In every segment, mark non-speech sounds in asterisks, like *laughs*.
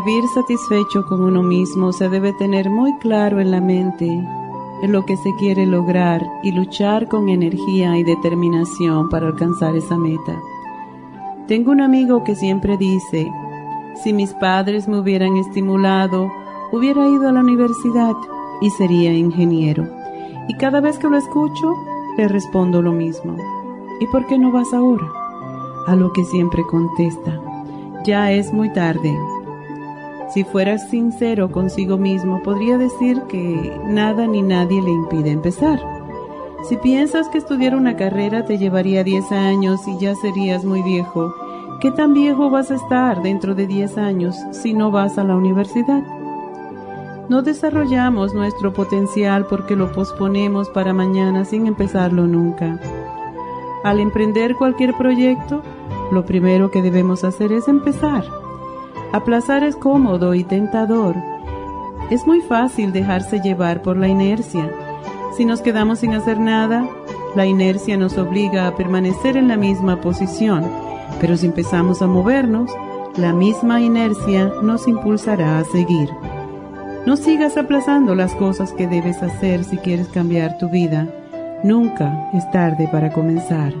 Vivir satisfecho con uno mismo se debe tener muy claro en la mente en lo que se quiere lograr y luchar con energía y determinación para alcanzar esa meta. Tengo un amigo que siempre dice, si mis padres me hubieran estimulado, hubiera ido a la universidad y sería ingeniero. Y cada vez que lo escucho, le respondo lo mismo. ¿Y por qué no vas ahora? A lo que siempre contesta, ya es muy tarde, si fueras sincero consigo mismo, podría decir que nada ni nadie le impide empezar. Si piensas que estudiar una carrera te llevaría 10 años y ya serías muy viejo, ¿qué tan viejo vas a estar dentro de 10 años si no vas a la universidad? No desarrollamos nuestro potencial porque lo posponemos para mañana sin empezarlo nunca. Al emprender cualquier proyecto, lo primero que debemos hacer es empezar. Aplazar es cómodo y tentador. Es muy fácil dejarse llevar por la inercia. Si nos quedamos sin hacer nada, la inercia nos obliga a permanecer en la misma posición, pero si empezamos a movernos, la misma inercia nos impulsará a seguir. No sigas aplazando las cosas que debes hacer si quieres cambiar tu vida. Nunca es tarde para comenzar.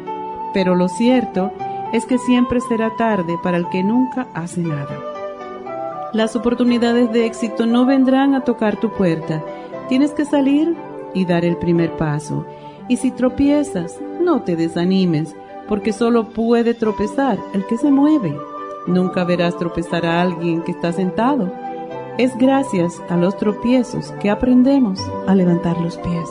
Pero lo cierto es que siempre será tarde para el que nunca hace nada. Las oportunidades de éxito no vendrán a tocar tu puerta. Tienes que salir y dar el primer paso. Y si tropiezas, no te desanimes, porque solo puede tropezar el que se mueve. Nunca verás tropezar a alguien que está sentado. Es gracias a los tropiezos que aprendemos a levantar los pies.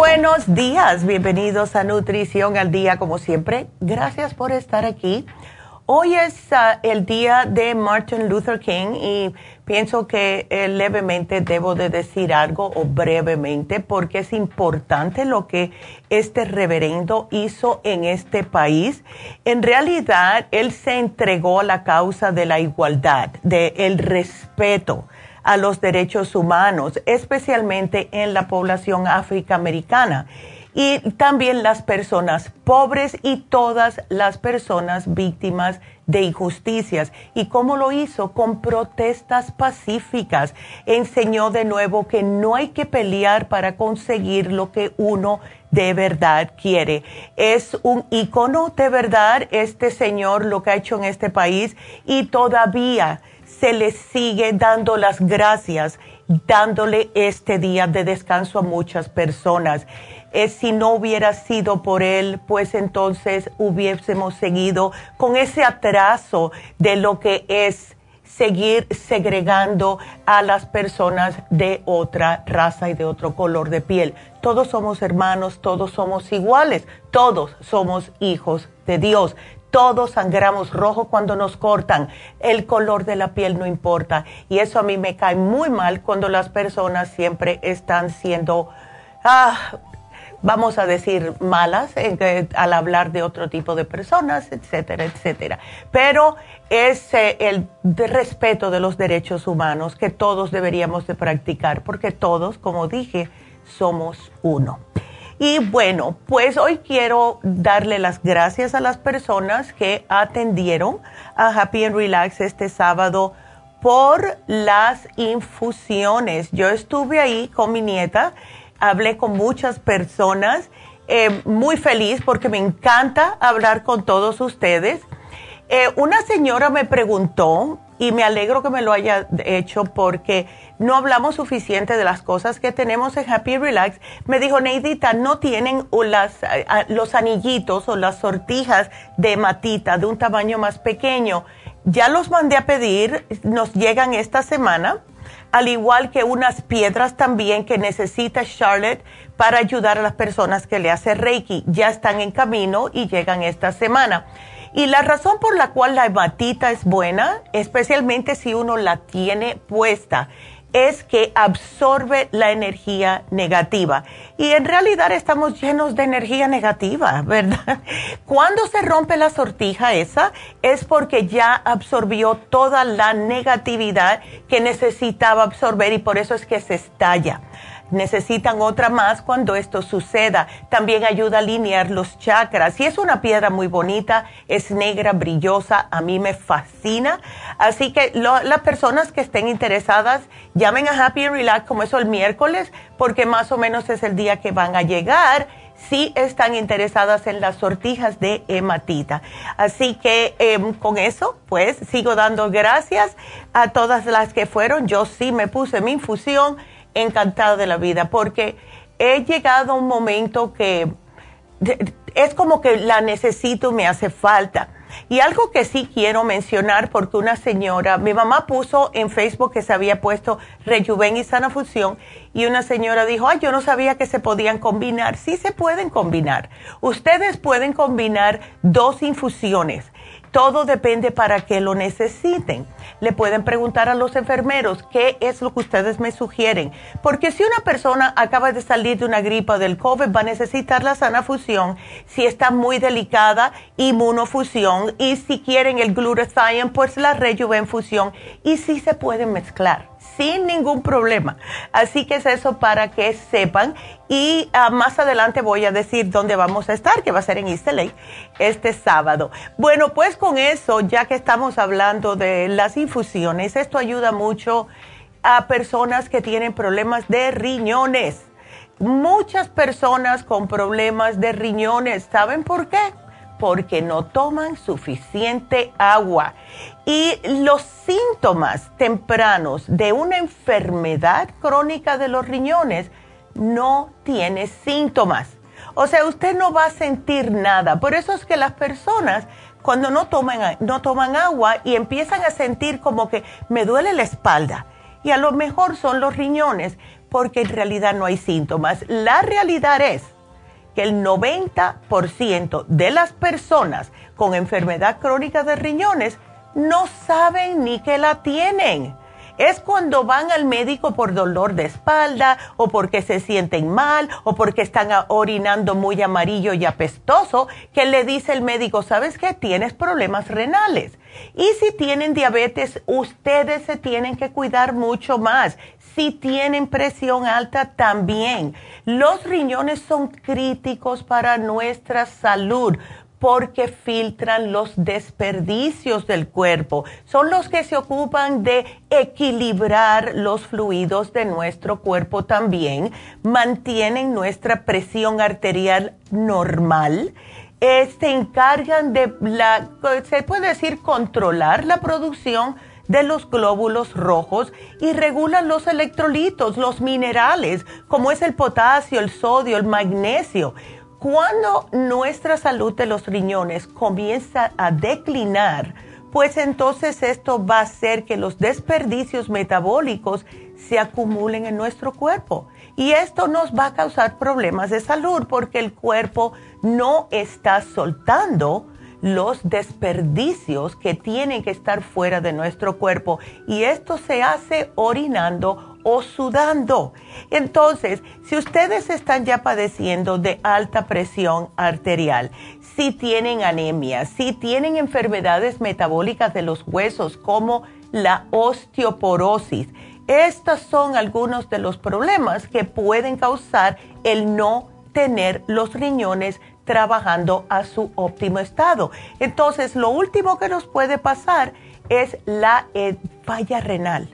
buenos días, bienvenidos a Nutrición al Día como siempre. Gracias por estar aquí. Hoy es ah, el día de Martin Luther King y pienso que eh, levemente debo de decir algo o brevemente porque es importante lo que este reverendo hizo en este país. En realidad, él se entregó a la causa de la igualdad, del respeto a los derechos humanos, especialmente en la población afroamericana y también las personas pobres y todas las personas víctimas de injusticias. ¿Y cómo lo hizo? Con protestas pacíficas. Enseñó de nuevo que no hay que pelear para conseguir lo que uno de verdad quiere. Es un icono de verdad este señor lo que ha hecho en este país y todavía se le sigue dando las gracias, dándole este día de descanso a muchas personas. Eh, si no hubiera sido por él, pues entonces hubiésemos seguido con ese atraso de lo que es seguir segregando a las personas de otra raza y de otro color de piel. Todos somos hermanos, todos somos iguales, todos somos hijos de Dios. Todos sangramos rojo cuando nos cortan. El color de la piel no importa. Y eso a mí me cae muy mal cuando las personas siempre están siendo ah, vamos a decir, malas al hablar de otro tipo de personas, etcétera, etcétera. Pero es eh, el respeto de los derechos humanos que todos deberíamos de practicar, porque todos, como dije, somos uno. Y bueno, pues hoy quiero darle las gracias a las personas que atendieron a Happy and Relax este sábado por las infusiones. Yo estuve ahí con mi nieta hablé con muchas personas, eh, muy feliz porque me encanta hablar con todos ustedes. Eh, una señora me preguntó, y me alegro que me lo haya hecho porque no hablamos suficiente de las cosas que tenemos en Happy Relax. Me dijo, Neidita, no tienen los anillitos o las sortijas de matita de un tamaño más pequeño. Ya los mandé a pedir, nos llegan esta semana al igual que unas piedras también que necesita Charlotte para ayudar a las personas que le hace Reiki. Ya están en camino y llegan esta semana. Y la razón por la cual la hematita es buena, especialmente si uno la tiene puesta, es que absorbe la energía negativa. Y en realidad estamos llenos de energía negativa, *laughs* ¿verdad? Cuando se rompe la sortija esa es porque ya absorbió toda la negatividad que necesitaba absorber y por eso es que se estalla necesitan otra más cuando esto suceda. También ayuda a alinear los chakras. Y es una piedra muy bonita, es negra, brillosa, a mí me fascina. Así que las personas que estén interesadas, llamen a Happy and Relax como eso el miércoles, porque más o menos es el día que van a llegar si están interesadas en las sortijas de hematita. Así que em, con eso, pues sigo dando gracias a todas las que fueron. Yo sí me puse mi infusión encantada de la vida porque he llegado a un momento que es como que la necesito, me hace falta. Y algo que sí quiero mencionar, porque una señora, mi mamá puso en Facebook que se había puesto Rejuven y Sana Fusión, y una señora dijo, ay, yo no sabía que se podían combinar. Sí se pueden combinar. Ustedes pueden combinar dos infusiones todo depende para qué lo necesiten. Le pueden preguntar a los enfermeros qué es lo que ustedes me sugieren. Porque si una persona acaba de salir de una gripa del COVID, va a necesitar la sana fusión. Si está muy delicada, inmunofusión. Y si quieren el glutathione, pues la rejuvenfusión. Y si se pueden mezclar sin ningún problema. Así que es eso para que sepan. Y ah, más adelante voy a decir dónde vamos a estar, que va a ser en East este sábado. Bueno, pues con eso, ya que estamos hablando de las infusiones, esto ayuda mucho a personas que tienen problemas de riñones. Muchas personas con problemas de riñones, ¿saben por qué? porque no toman suficiente agua. Y los síntomas tempranos de una enfermedad crónica de los riñones no tiene síntomas. O sea, usted no va a sentir nada. Por eso es que las personas cuando no toman, no toman agua y empiezan a sentir como que me duele la espalda y a lo mejor son los riñones, porque en realidad no hay síntomas. La realidad es que el 90% de las personas con enfermedad crónica de riñones no saben ni que la tienen es cuando van al médico por dolor de espalda o porque se sienten mal o porque están orinando muy amarillo y apestoso que le dice el médico, ¿sabes qué? Tienes problemas renales. Y si tienen diabetes, ustedes se tienen que cuidar mucho más. Si tienen presión alta, también. Los riñones son críticos para nuestra salud porque filtran los desperdicios del cuerpo. Son los que se ocupan de equilibrar los fluidos de nuestro cuerpo también, mantienen nuestra presión arterial normal. Eh, se encargan de la, se puede decir, controlar la producción de los glóbulos rojos y regulan los electrolitos, los minerales, como es el potasio, el sodio, el magnesio cuando nuestra salud de los riñones comienza a declinar, pues entonces esto va a hacer que los desperdicios metabólicos se acumulen en nuestro cuerpo. Y esto nos va a causar problemas de salud porque el cuerpo no está soltando los desperdicios que tienen que estar fuera de nuestro cuerpo. Y esto se hace orinando o sudando. Entonces, si ustedes están ya padeciendo de alta presión arterial, si tienen anemia, si tienen enfermedades metabólicas de los huesos como la osteoporosis, estos son algunos de los problemas que pueden causar el no tener los riñones trabajando a su óptimo estado. Entonces, lo último que nos puede pasar es la eh, falla renal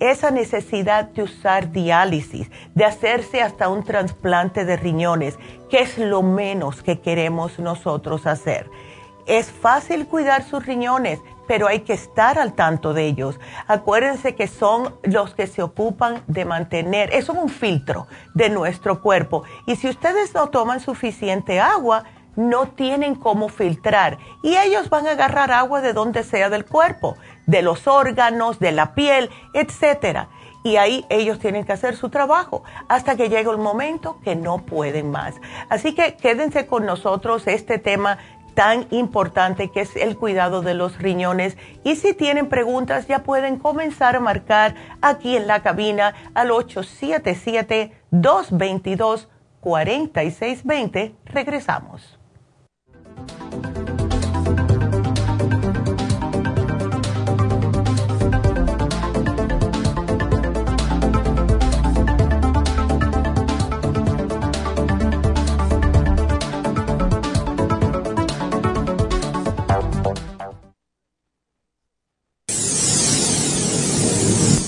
esa necesidad de usar diálisis, de hacerse hasta un trasplante de riñones, que es lo menos que queremos nosotros hacer. Es fácil cuidar sus riñones, pero hay que estar al tanto de ellos. Acuérdense que son los que se ocupan de mantener, es un filtro de nuestro cuerpo. Y si ustedes no toman suficiente agua, no tienen cómo filtrar y ellos van a agarrar agua de donde sea del cuerpo de los órganos, de la piel, etcétera. Y ahí ellos tienen que hacer su trabajo hasta que llegue el momento que no pueden más. Así que quédense con nosotros este tema tan importante que es el cuidado de los riñones. Y si tienen preguntas, ya pueden comenzar a marcar aquí en la cabina al 877-222-4620. Regresamos.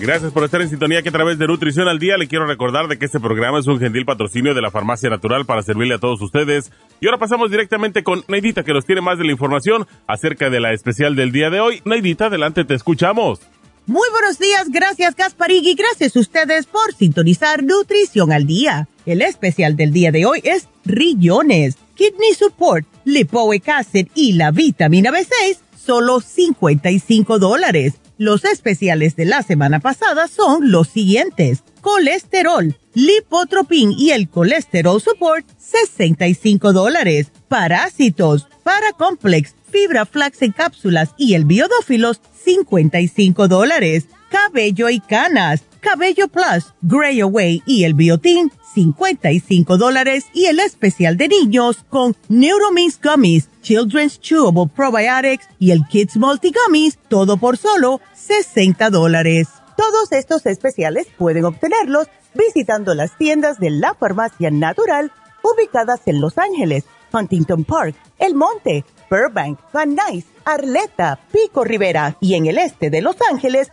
Gracias por estar en sintonía que a través de Nutrición al Día le quiero recordar de que este programa es un gentil patrocinio de la Farmacia Natural para servirle a todos ustedes. Y ahora pasamos directamente con Neidita que nos tiene más de la información acerca de la especial del día de hoy. Neidita, adelante, te escuchamos. Muy buenos días, gracias Gasparigui, gracias a ustedes por sintonizar Nutrición al Día. El especial del día de hoy es Rillones, Kidney Support, Lipoic Acid y la vitamina B6, solo 55 dólares los especiales de la semana pasada son los siguientes. Colesterol, lipotropin y el colesterol support, 65 dólares. Parásitos, paracomplex, fibra flax en cápsulas y el biodófilos, 55 dólares. Cabello y canas, cabello plus, gray away y el biotin, 55 dólares y el especial de niños con Neuromix Gummies, Children's Chewable Probiotics y el Kids Multi Gummies, todo por solo 60 dólares. Todos estos especiales pueden obtenerlos visitando las tiendas de la farmacia natural ubicadas en Los Ángeles, Huntington Park, El Monte, Burbank, Van Nuys, Arleta, Pico Rivera y en el este de Los Ángeles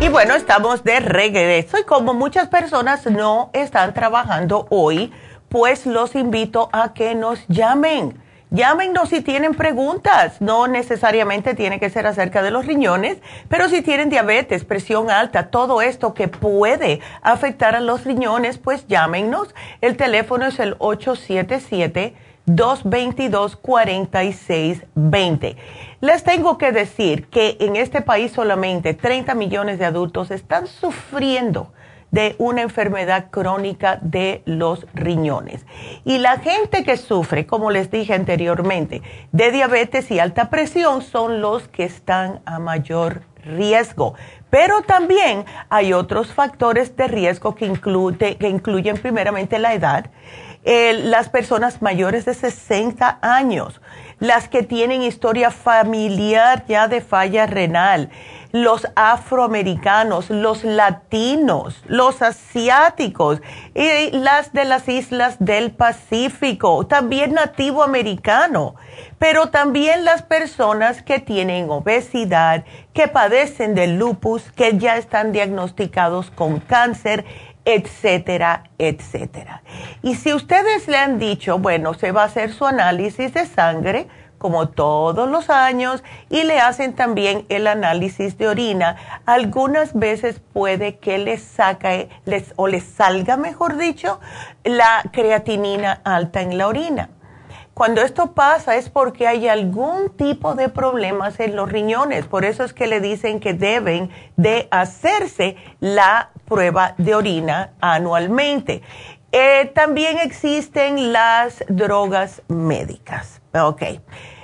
Y bueno, estamos de regreso y como muchas personas no están trabajando hoy, pues los invito a que nos llamen Llámenos si tienen preguntas. No necesariamente tiene que ser acerca de los riñones, pero si tienen diabetes, presión alta, todo esto que puede afectar a los riñones, pues llámenos. El teléfono es el 877-222-4620. Les tengo que decir que en este país solamente 30 millones de adultos están sufriendo de una enfermedad crónica de los riñones. Y la gente que sufre, como les dije anteriormente, de diabetes y alta presión son los que están a mayor riesgo. Pero también hay otros factores de riesgo que, que incluyen primeramente la edad, las personas mayores de 60 años, las que tienen historia familiar ya de falla renal, los afroamericanos, los latinos, los asiáticos y las de las islas del Pacífico, también nativo americano, pero también las personas que tienen obesidad, que padecen de lupus, que ya están diagnosticados con cáncer, etcétera, etcétera. Y si ustedes le han dicho, bueno, se va a hacer su análisis de sangre, como todos los años y le hacen también el análisis de orina. Algunas veces puede que les saque les, o les salga, mejor dicho, la creatinina alta en la orina. Cuando esto pasa es porque hay algún tipo de problemas en los riñones. Por eso es que le dicen que deben de hacerse la prueba de orina anualmente. Eh, también existen las drogas médicas. Ok.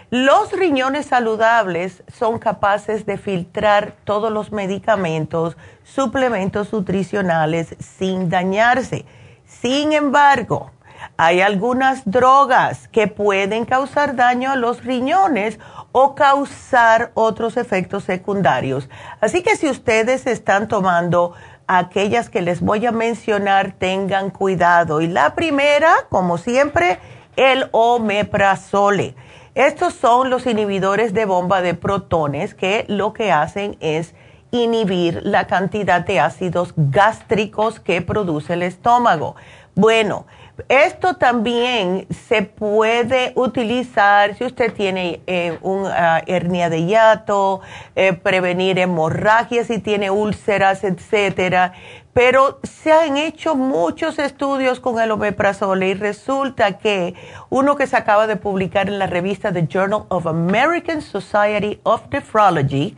Los riñones saludables son capaces de filtrar todos los medicamentos, suplementos nutricionales sin dañarse. Sin embargo, hay algunas drogas que pueden causar daño a los riñones o causar otros efectos secundarios. Así que si ustedes están tomando aquellas que les voy a mencionar, tengan cuidado. Y la primera, como siempre, el omeprazole. Estos son los inhibidores de bomba de protones que lo que hacen es inhibir la cantidad de ácidos gástricos que produce el estómago. Bueno, esto también se puede utilizar si usted tiene eh, una hernia de hiato, eh, prevenir hemorragias si tiene úlceras, etcétera. Pero se han hecho muchos estudios con el omeprazole y resulta que uno que se acaba de publicar en la revista The Journal of American Society of Nephrology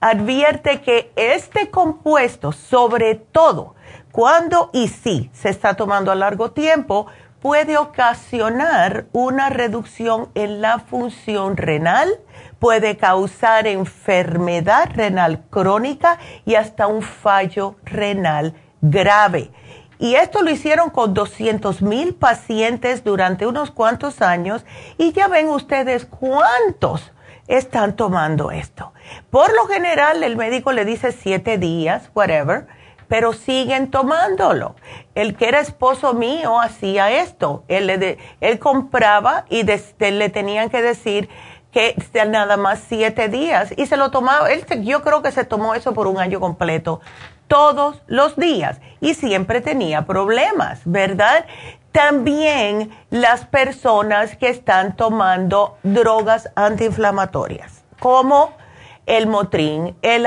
advierte que este compuesto, sobre todo, cuando y si se está tomando a largo tiempo, puede ocasionar una reducción en la función renal, puede causar enfermedad renal crónica y hasta un fallo renal grave. Y esto lo hicieron con 200 mil pacientes durante unos cuantos años y ya ven ustedes cuántos están tomando esto. Por lo general el médico le dice siete días, whatever pero siguen tomándolo. El que era esposo mío hacía esto. Él, le él compraba y le tenían que decir que nada más siete días y se lo tomaba. Él, yo creo que se tomó eso por un año completo, todos los días y siempre tenía problemas, ¿verdad? También las personas que están tomando drogas antiinflamatorias, como el Motrin, el,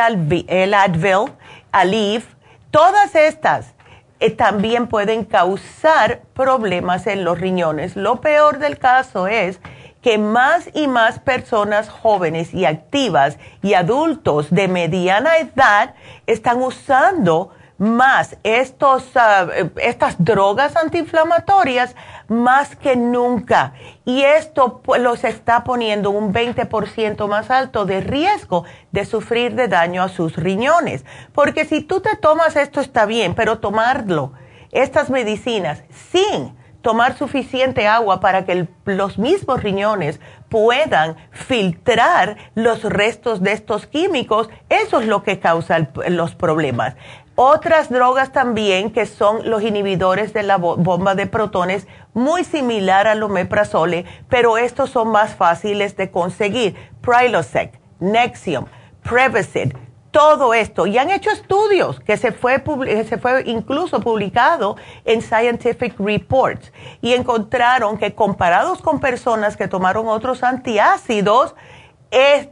el Advil, Aleve, todas estas eh, también pueden causar problemas en los riñones. Lo peor del caso es que más y más personas jóvenes y activas y adultos de mediana edad están usando más estos, ah, estas drogas antiinflamatorias más que nunca. Y esto pues, los está poniendo un 20% más alto de riesgo de sufrir de daño a sus riñones. Porque si tú te tomas esto está bien, pero tomarlo, estas medicinas, sin tomar suficiente agua para que los mismos riñones puedan filtrar los restos de estos químicos, eso es lo que causa los problemas. Otras drogas también que son los inhibidores de la bomba de protones, muy similar al omeprazole, pero estos son más fáciles de conseguir. Prilosec, Nexium, Prevacid, todo esto. Y han hecho estudios que se fue, se fue incluso publicado en Scientific Reports y encontraron que comparados con personas que tomaron otros antiácidos,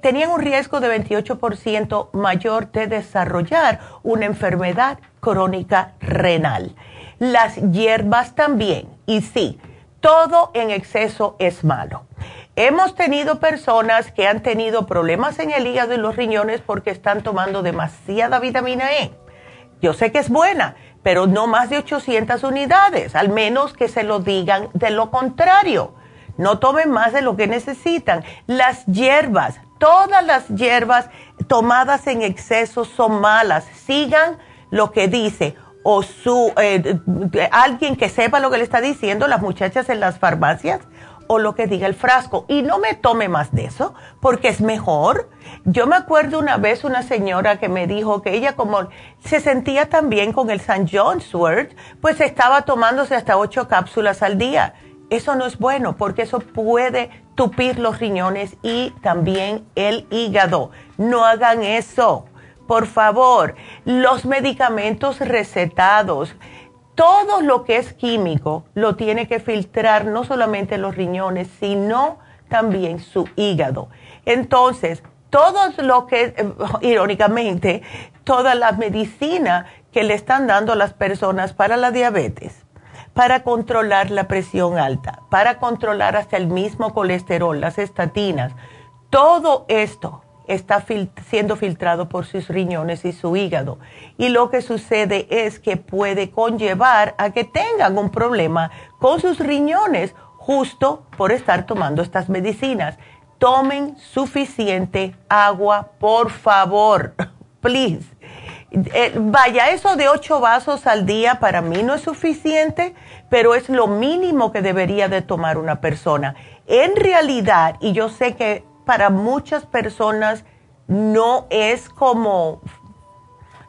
tenían un riesgo de 28% mayor de desarrollar una enfermedad crónica renal. Las hierbas también, y sí, todo en exceso es malo. Hemos tenido personas que han tenido problemas en el hígado y los riñones porque están tomando demasiada vitamina E. Yo sé que es buena, pero no más de 800 unidades, al menos que se lo digan de lo contrario. No tomen más de lo que necesitan. Las hierbas, todas las hierbas tomadas en exceso son malas. Sigan lo que dice o su eh, alguien que sepa lo que le está diciendo las muchachas en las farmacias o lo que diga el frasco y no me tome más de eso porque es mejor. Yo me acuerdo una vez una señora que me dijo que ella como se sentía tan bien con el St. John's Wort, pues estaba tomándose hasta ocho cápsulas al día eso no es bueno porque eso puede tupir los riñones y también el hígado. No hagan eso. Por favor, los medicamentos recetados, todo lo que es químico lo tiene que filtrar no solamente los riñones, sino también su hígado. Entonces, todo lo que, eh, irónicamente, toda la medicina que le están dando a las personas para la diabetes, para controlar la presión alta, para controlar hasta el mismo colesterol, las estatinas. Todo esto está siendo filtrado por sus riñones y su hígado. Y lo que sucede es que puede conllevar a que tengan un problema con sus riñones justo por estar tomando estas medicinas. Tomen suficiente agua, por favor, *laughs* please. Eh, vaya, eso de ocho vasos al día para mí no es suficiente, pero es lo mínimo que debería de tomar una persona. En realidad, y yo sé que para muchas personas no es como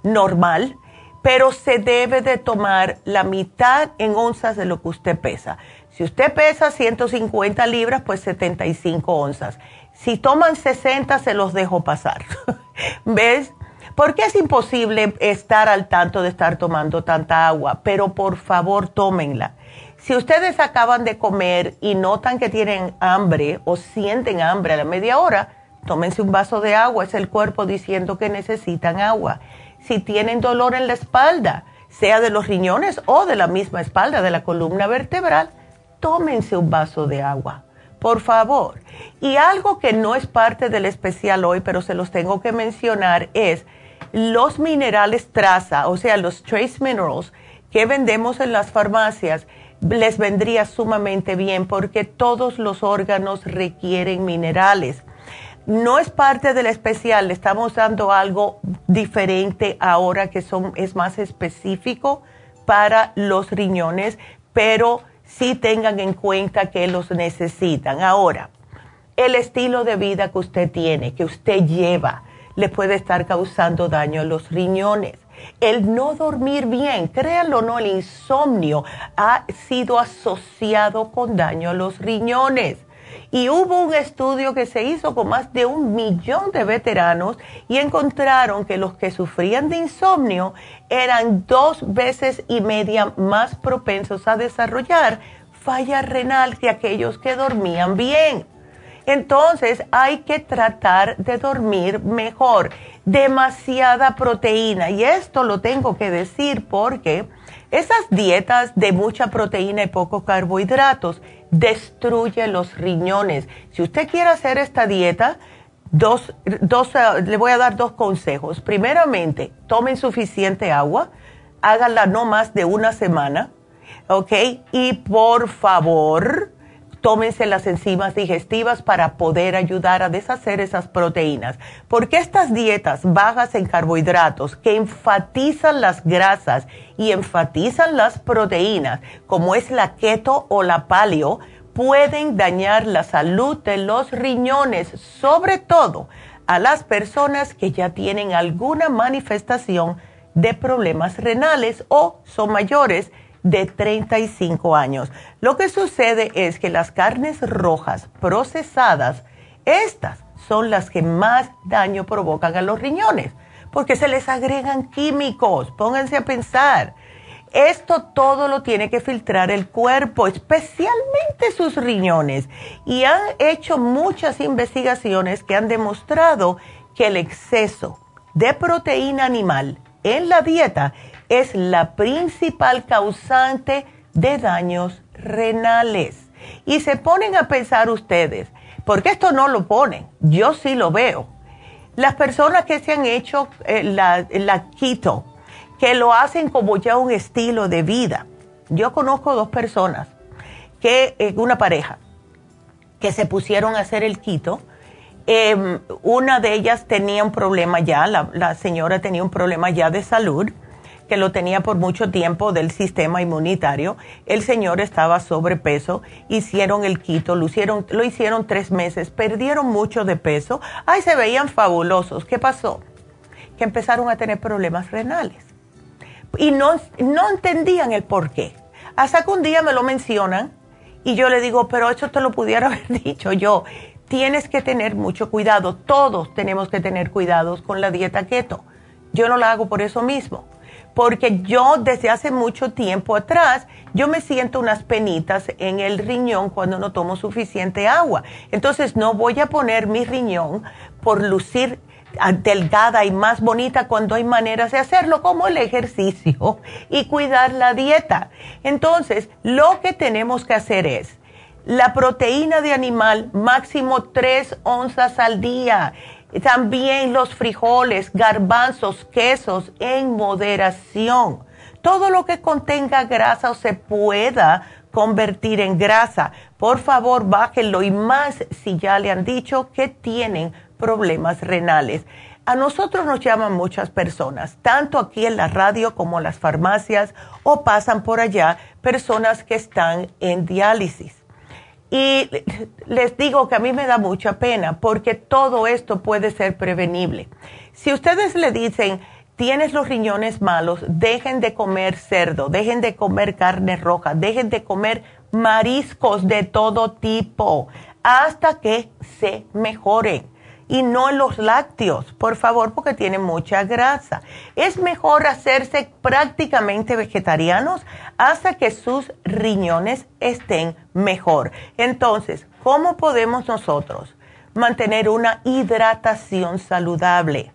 normal, pero se debe de tomar la mitad en onzas de lo que usted pesa. Si usted pesa 150 libras, pues 75 onzas. Si toman 60, se los dejo pasar. *laughs* ¿Ves? Porque es imposible estar al tanto de estar tomando tanta agua, pero por favor tómenla. Si ustedes acaban de comer y notan que tienen hambre o sienten hambre a la media hora, tómense un vaso de agua, es el cuerpo diciendo que necesitan agua. Si tienen dolor en la espalda, sea de los riñones o de la misma espalda, de la columna vertebral, tómense un vaso de agua, por favor. Y algo que no es parte del especial hoy, pero se los tengo que mencionar, es los minerales traza, o sea, los trace minerals que vendemos en las farmacias, les vendría sumamente bien porque todos los órganos requieren minerales. No es parte del especial, le estamos dando algo diferente ahora que son, es más específico para los riñones, pero sí tengan en cuenta que los necesitan. Ahora, el estilo de vida que usted tiene, que usted lleva, le puede estar causando daño a los riñones. El no dormir bien, créanlo o no, el insomnio ha sido asociado con daño a los riñones. Y hubo un estudio que se hizo con más de un millón de veteranos y encontraron que los que sufrían de insomnio eran dos veces y media más propensos a desarrollar falla renal que aquellos que dormían bien. Entonces hay que tratar de dormir mejor. Demasiada proteína. Y esto lo tengo que decir porque esas dietas de mucha proteína y pocos carbohidratos destruyen los riñones. Si usted quiere hacer esta dieta, dos, dos, eh, le voy a dar dos consejos. Primeramente, tomen suficiente agua, háganla no más de una semana, ¿ok? Y por favor, tómense las enzimas digestivas para poder ayudar a deshacer esas proteínas. Porque estas dietas bajas en carbohidratos que enfatizan las grasas y enfatizan las proteínas, como es la keto o la paleo, pueden dañar la salud de los riñones, sobre todo a las personas que ya tienen alguna manifestación de problemas renales o son mayores de 35 años. Lo que sucede es que las carnes rojas procesadas, estas son las que más daño provocan a los riñones, porque se les agregan químicos. Pónganse a pensar. Esto todo lo tiene que filtrar el cuerpo, especialmente sus riñones. Y han hecho muchas investigaciones que han demostrado que el exceso de proteína animal en la dieta es la principal causante de daños renales. Y se ponen a pensar ustedes, porque esto no lo ponen, yo sí lo veo. Las personas que se han hecho eh, la, la keto, que lo hacen como ya un estilo de vida. Yo conozco dos personas, que eh, una pareja, que se pusieron a hacer el keto. Em, una de ellas tenía un problema ya, la señora tenía un problema ya de salud lo tenía por mucho tiempo del sistema inmunitario. El señor estaba sobrepeso, hicieron el quito, lo hicieron, lo hicieron tres meses, perdieron mucho de peso. Ay, se veían fabulosos. ¿Qué pasó? Que empezaron a tener problemas renales. Y no, no entendían el por qué. Hasta que un día me lo mencionan y yo le digo, pero eso te lo pudiera *laughs* haber dicho yo. Tienes que tener mucho cuidado. Todos tenemos que tener cuidados con la dieta keto. Yo no la hago por eso mismo porque yo desde hace mucho tiempo atrás, yo me siento unas penitas en el riñón cuando no tomo suficiente agua. Entonces no voy a poner mi riñón por lucir delgada y más bonita cuando hay maneras de hacerlo, como el ejercicio y cuidar la dieta. Entonces, lo que tenemos que hacer es la proteína de animal máximo 3 onzas al día también los frijoles, garbanzos, quesos en moderación. Todo lo que contenga grasa o se pueda convertir en grasa, por favor bájenlo y más si ya le han dicho que tienen problemas renales. A nosotros nos llaman muchas personas, tanto aquí en la radio como en las farmacias o pasan por allá personas que están en diálisis y les digo que a mí me da mucha pena porque todo esto puede ser prevenible. Si ustedes le dicen, tienes los riñones malos, dejen de comer cerdo, dejen de comer carne roja, dejen de comer mariscos de todo tipo hasta que se mejoren y no los lácteos, por favor, porque tienen mucha grasa. Es mejor hacerse prácticamente vegetarianos hasta que sus riñones estén mejor. Entonces, ¿cómo podemos nosotros mantener una hidratación saludable?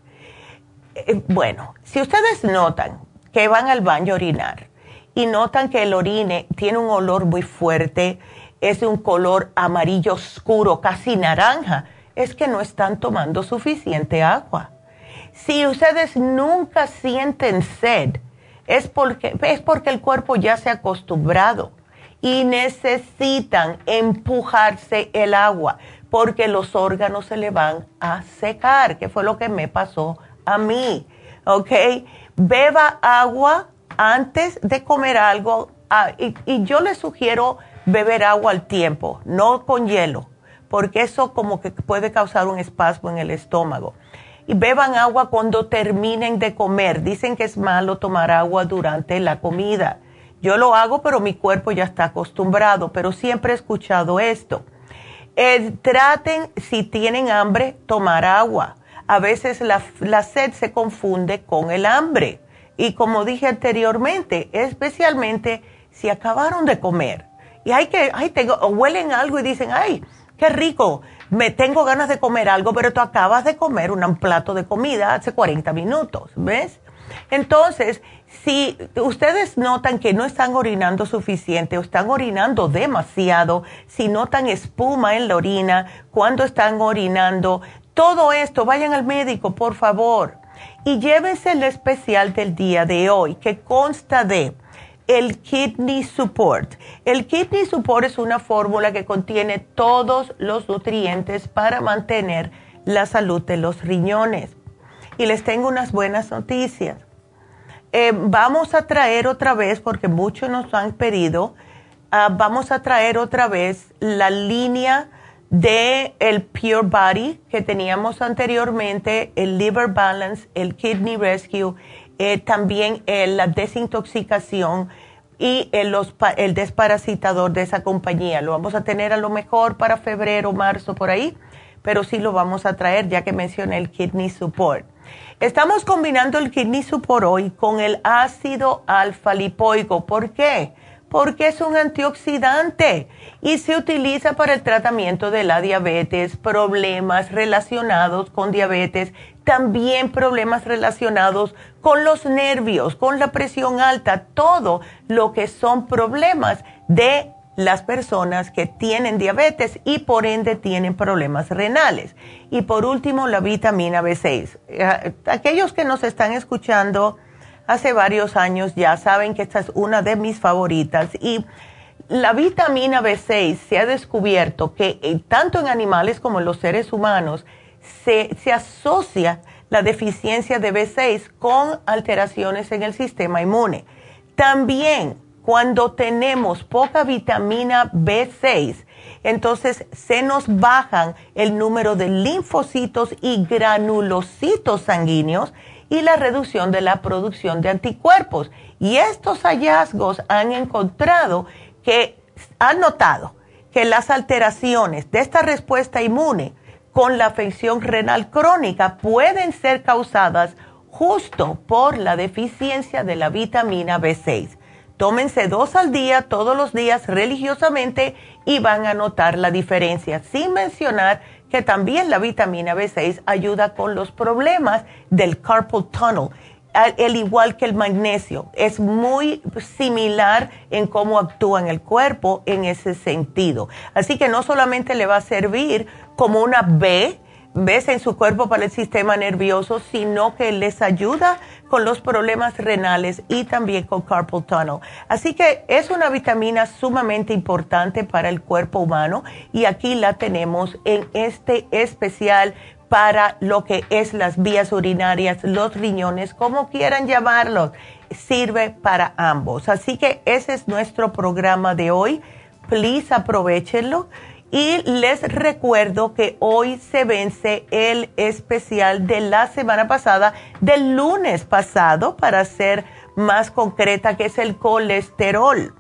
Eh, bueno, si ustedes notan que van al baño a orinar y notan que el orine tiene un olor muy fuerte, es de un color amarillo oscuro, casi naranja, es que no están tomando suficiente agua. Si ustedes nunca sienten sed, es porque, es porque el cuerpo ya se ha acostumbrado y necesitan empujarse el agua porque los órganos se le van a secar, que fue lo que me pasó a mí. ¿Ok? Beba agua antes de comer algo ah, y, y yo les sugiero beber agua al tiempo, no con hielo porque eso como que puede causar un espasmo en el estómago. Y beban agua cuando terminen de comer. Dicen que es malo tomar agua durante la comida. Yo lo hago, pero mi cuerpo ya está acostumbrado, pero siempre he escuchado esto. Eh, traten, si tienen hambre, tomar agua. A veces la, sed se confunde con el hambre. Y como dije anteriormente, especialmente si acabaron de comer y hay que, ay, tengo, huelen algo y dicen, ay, qué rico, me tengo ganas de comer algo, pero tú acabas de comer un plato de comida hace 40 minutos, ¿ves? Entonces, si ustedes notan que no están orinando suficiente o están orinando demasiado, si notan espuma en la orina, cuando están orinando, todo esto, vayan al médico, por favor. Y llévense el especial del día de hoy, que consta de el Kidney Support. El Kidney Support es una fórmula que contiene todos los nutrientes para mantener la salud de los riñones. Y les tengo unas buenas noticias. Eh, vamos a traer otra vez, porque muchos nos han pedido, ah, vamos a traer otra vez la línea de el Pure Body que teníamos anteriormente, el Liver Balance, el Kidney Rescue, eh, también la desintoxicación y el, el desparasitador de esa compañía. Lo vamos a tener a lo mejor para febrero, marzo, por ahí, pero sí lo vamos a traer ya que mencioné el Kidney Support. Estamos combinando el Kidney Support hoy con el ácido alfa lipoico. ¿Por qué? Porque es un antioxidante y se utiliza para el tratamiento de la diabetes, problemas relacionados con diabetes, también problemas relacionados con los nervios, con la presión alta, todo lo que son problemas de las personas que tienen diabetes y por ende tienen problemas renales. Y por último, la vitamina B6. Eh, aquellos que nos están escuchando hace varios años ya saben que esta es una de mis favoritas y la vitamina B6 se ha descubierto que eh, tanto en animales como en los seres humanos se, asocia la deficiencia de B6 con alteraciones en el sistema inmune. También cuando tenemos poca vitamina B6, entonces se nos bajan el número de linfocitos y granulocitos sanguíneos y la reducción de la producción de anticuerpos. Y estos hallazgos han encontrado que, han notado que las alteraciones de esta respuesta inmune con la afección renal crónica pueden ser causadas justo por la deficiencia de la vitamina B6. Tómense dos al día, todos los días, religiosamente, y van a notar la diferencia, sin mencionar que también la vitamina B6 ayuda con los problemas del carpal tunnel, al igual que el magnesio. Es muy similar en cómo actúa en el cuerpo en ese sentido. Así que no solamente le va a servir como una B, ves en su cuerpo para el sistema nervioso, sino que les ayuda con los problemas renales y también con carpal tunnel. Así que es una vitamina sumamente importante para el cuerpo humano y aquí la tenemos en este especial para lo que es las vías urinarias, los riñones, como quieran llamarlos, sirve para ambos. Así que ese es nuestro programa de hoy. Please aprovechenlo. Y les recuerdo que hoy se vence el especial de la semana pasada, del lunes pasado, para ser más concreta, que es el colesterol.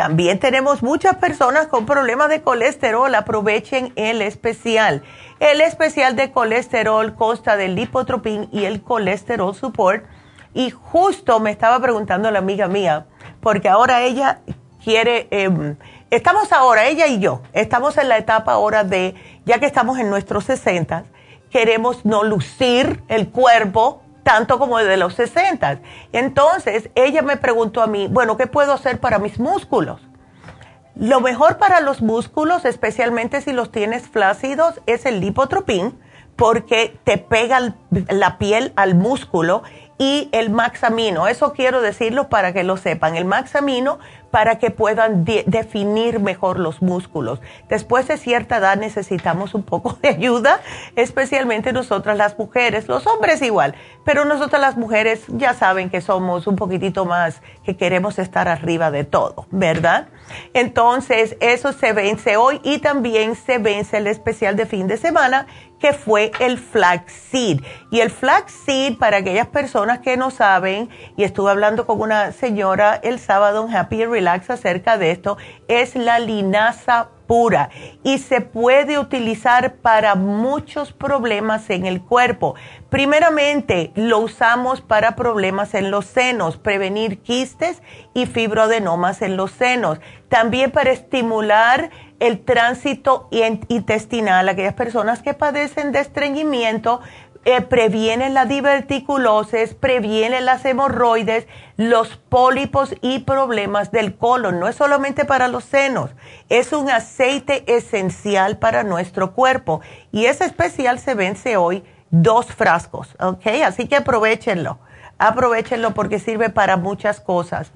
También tenemos muchas personas con problemas de colesterol. Aprovechen el especial. El especial de colesterol consta del lipotropin y el colesterol support. Y justo me estaba preguntando la amiga mía, porque ahora ella quiere... Em, estamos ahora, ella y yo, estamos en la etapa ahora de, ya que estamos en nuestros 60, queremos no lucir el cuerpo tanto como de los 60. Entonces, ella me preguntó a mí, bueno, ¿qué puedo hacer para mis músculos? Lo mejor para los músculos, especialmente si los tienes flácidos, es el lipotropín, porque te pega la piel al músculo y el maxamino. Eso quiero decirlo para que lo sepan. El maxamino para que puedan definir mejor los músculos. Después de cierta edad necesitamos un poco de ayuda, especialmente nosotras las mujeres, los hombres igual, pero nosotras las mujeres ya saben que somos un poquitito más, que queremos estar arriba de todo, ¿verdad? Entonces, eso se vence hoy y también se vence el especial de fin de semana que fue el flaxseed. Y el flaxseed, para aquellas personas que no saben, y estuve hablando con una señora el sábado en Happy Relax acerca de esto, es la linaza pura y se puede utilizar para muchos problemas en el cuerpo. Primeramente, lo usamos para problemas en los senos, prevenir quistes y fibroadenomas en los senos. También para estimular el tránsito intestinal, aquellas personas que padecen de estreñimiento, eh, previene la diverticulosis, previene las hemorroides, los pólipos y problemas del colon. No es solamente para los senos, es un aceite esencial para nuestro cuerpo y ese especial se vence hoy dos frascos, ¿ok? Así que aprovechenlo aprovechenlo porque sirve para muchas cosas.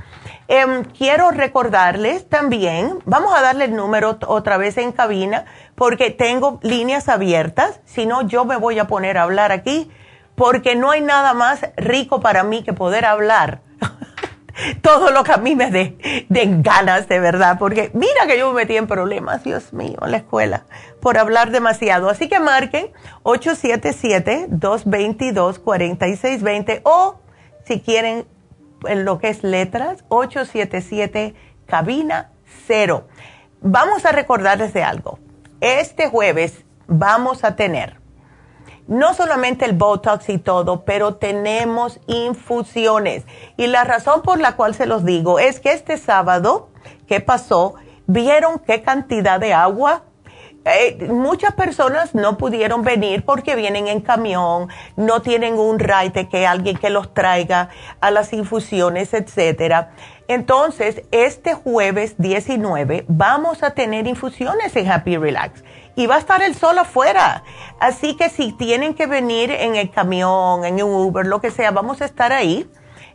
Em, quiero recordarles también, vamos a darle el número otra vez en cabina porque tengo líneas abiertas, si no yo me voy a poner a hablar aquí porque no hay nada más rico para mí que poder hablar. *laughs* Todo lo que a mí me dé de ganas, de verdad, porque mira que yo me metí en problemas, Dios mío, en la escuela, por hablar demasiado. Así que marquen 877-222-4620 o si quieren en lo que es letras, 877 cabina 0. Vamos a recordarles de algo. Este jueves vamos a tener no solamente el Botox y todo, pero tenemos infusiones. Y la razón por la cual se los digo es que este sábado, ¿qué pasó? ¿Vieron qué cantidad de agua eh, muchas personas no pudieron venir porque vienen en camión, no tienen un ride que alguien que los traiga a las infusiones, etcétera. Entonces, este jueves 19 vamos a tener infusiones en Happy Relax y va a estar el sol afuera. Así que si tienen que venir en el camión, en Uber, lo que sea, vamos a estar ahí.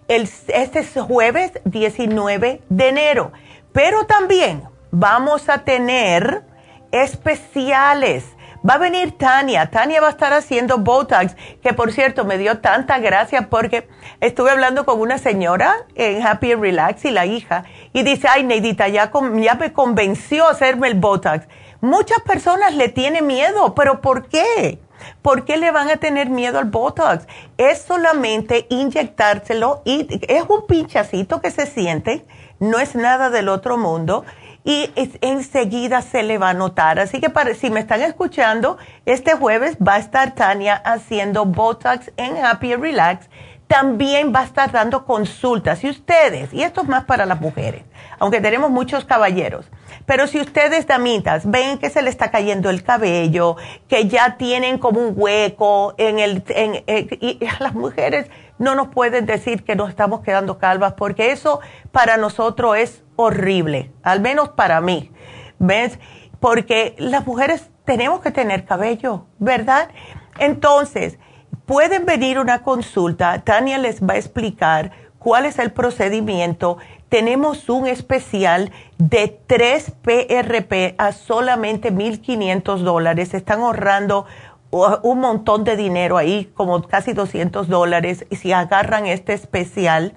El, este es jueves 19 de enero. Pero también vamos a tener especiales. Va a venir Tania. Tania va a estar haciendo Botox, que por cierto me dio tanta gracia porque estuve hablando con una señora en Happy and Relax y la hija, y dice, ay Neidita, ya, ya me convenció a hacerme el Botox. Muchas personas le tienen miedo, pero ¿por qué? ¿Por qué le van a tener miedo al Botox? Es solamente inyectárselo y es un pinchacito que se siente, no es nada del otro mundo y enseguida se le va a notar. Así que para, si me están escuchando, este jueves va a estar Tania haciendo Botox en Happy Relax. También va a estar dando consultas. Y ustedes, y esto es más para las mujeres, aunque tenemos muchos caballeros, pero si ustedes, damitas, ven que se le está cayendo el cabello, que ya tienen como un hueco en el... En, y *laughs* las mujeres no nos pueden decir que nos estamos quedando calvas, porque eso para nosotros es horrible, al menos para mí, ¿ves? Porque las mujeres tenemos que tener cabello, ¿verdad? Entonces, pueden venir una consulta, Tania les va a explicar cuál es el procedimiento. Tenemos un especial de 3 PRP a solamente 1.500 dólares. Están ahorrando un montón de dinero ahí, como casi 200 dólares, y si agarran este especial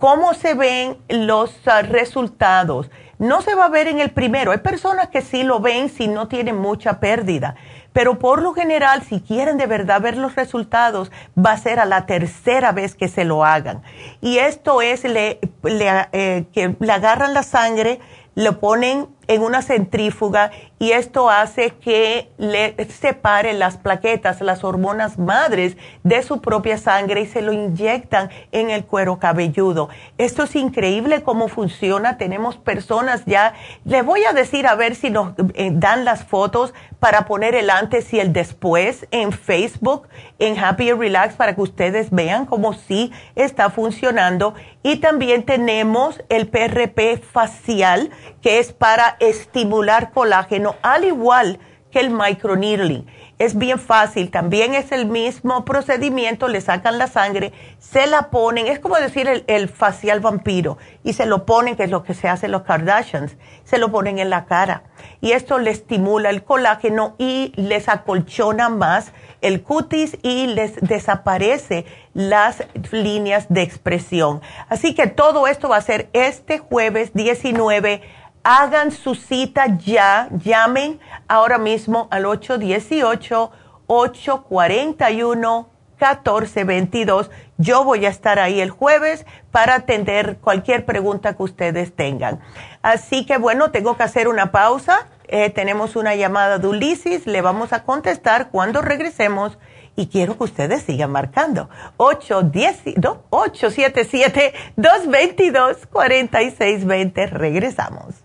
¿Cómo se ven los ah, resultados? No se va a ver en el primero. Hay personas que sí lo ven si no tienen mucha pérdida. Pero por lo general, si quieren de verdad ver los resultados, va a ser a la tercera vez que se lo hagan. Y esto es le, eh, que le agarran la sangre, lo ponen en una centrífuga y esto hace que le separen las plaquetas, las hormonas madres de su propia sangre y se lo inyectan en el cuero cabelludo. Esto es increíble cómo funciona. Tenemos personas ya, les voy a decir a ver si nos eh, dan las fotos para poner el antes y el después en Facebook, en Happy Relax, para que ustedes vean cómo sí está funcionando. Y también tenemos el PRP facial, que es para estimular colágeno, al igual que el microneedling. Es bien fácil, también es el mismo procedimiento, le sacan la sangre, se la ponen, es como decir el, facial vampiro, y se lo ponen, que es lo que se hace en los Kardashians, se lo ponen en la cara. Y esto le estimula el colágeno y les acolchona más el cutis y les desaparece las líneas de expresión. Así que todo esto va a ser este jueves 19 hagan su cita ya, llamen ahora mismo al 818-841-1422. Yo voy a estar ahí el jueves para atender cualquier pregunta que ustedes tengan. Así que bueno, tengo que hacer una pausa Eh, tenemos una llamada de Ulises, le vamos a contestar cuando regresemos y quiero que ustedes sigan marcando. 877-222-4620. Regresamos.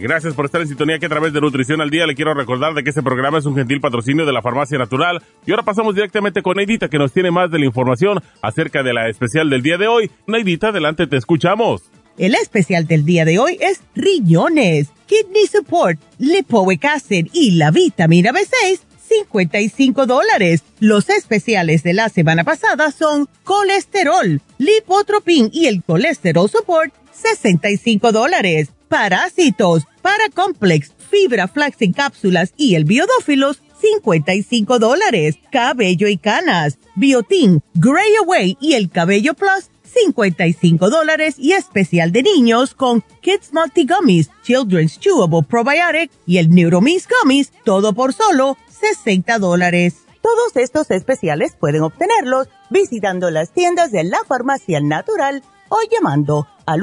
Gracias por estar en sintonía que a través de Nutrición al Día le quiero recordar de que este programa es un gentil patrocinio de la Farmacia Natural. Y ahora pasamos directamente con Neidita que nos tiene más de la información acerca de la especial del día de hoy. Neidita, adelante, te escuchamos. El especial del día de hoy es riñones, kidney support, lipoic y la vitamina B6, 55 dólares. Los especiales de la semana pasada son colesterol, lipotropin y el colesterol support, 65 dólares. Parásitos, Paracomplex, Fibra Flax en cápsulas y el Biodófilos, 55 dólares. Cabello y canas, Biotin, Gray Away y el Cabello Plus, 55 dólares y especial de niños con Kids Multi Gummies, Children's Chewable Probiotic y el Neuromins Gummies, todo por solo 60 dólares. Todos estos especiales pueden obtenerlos visitando las tiendas de la Farmacia Natural o llamando al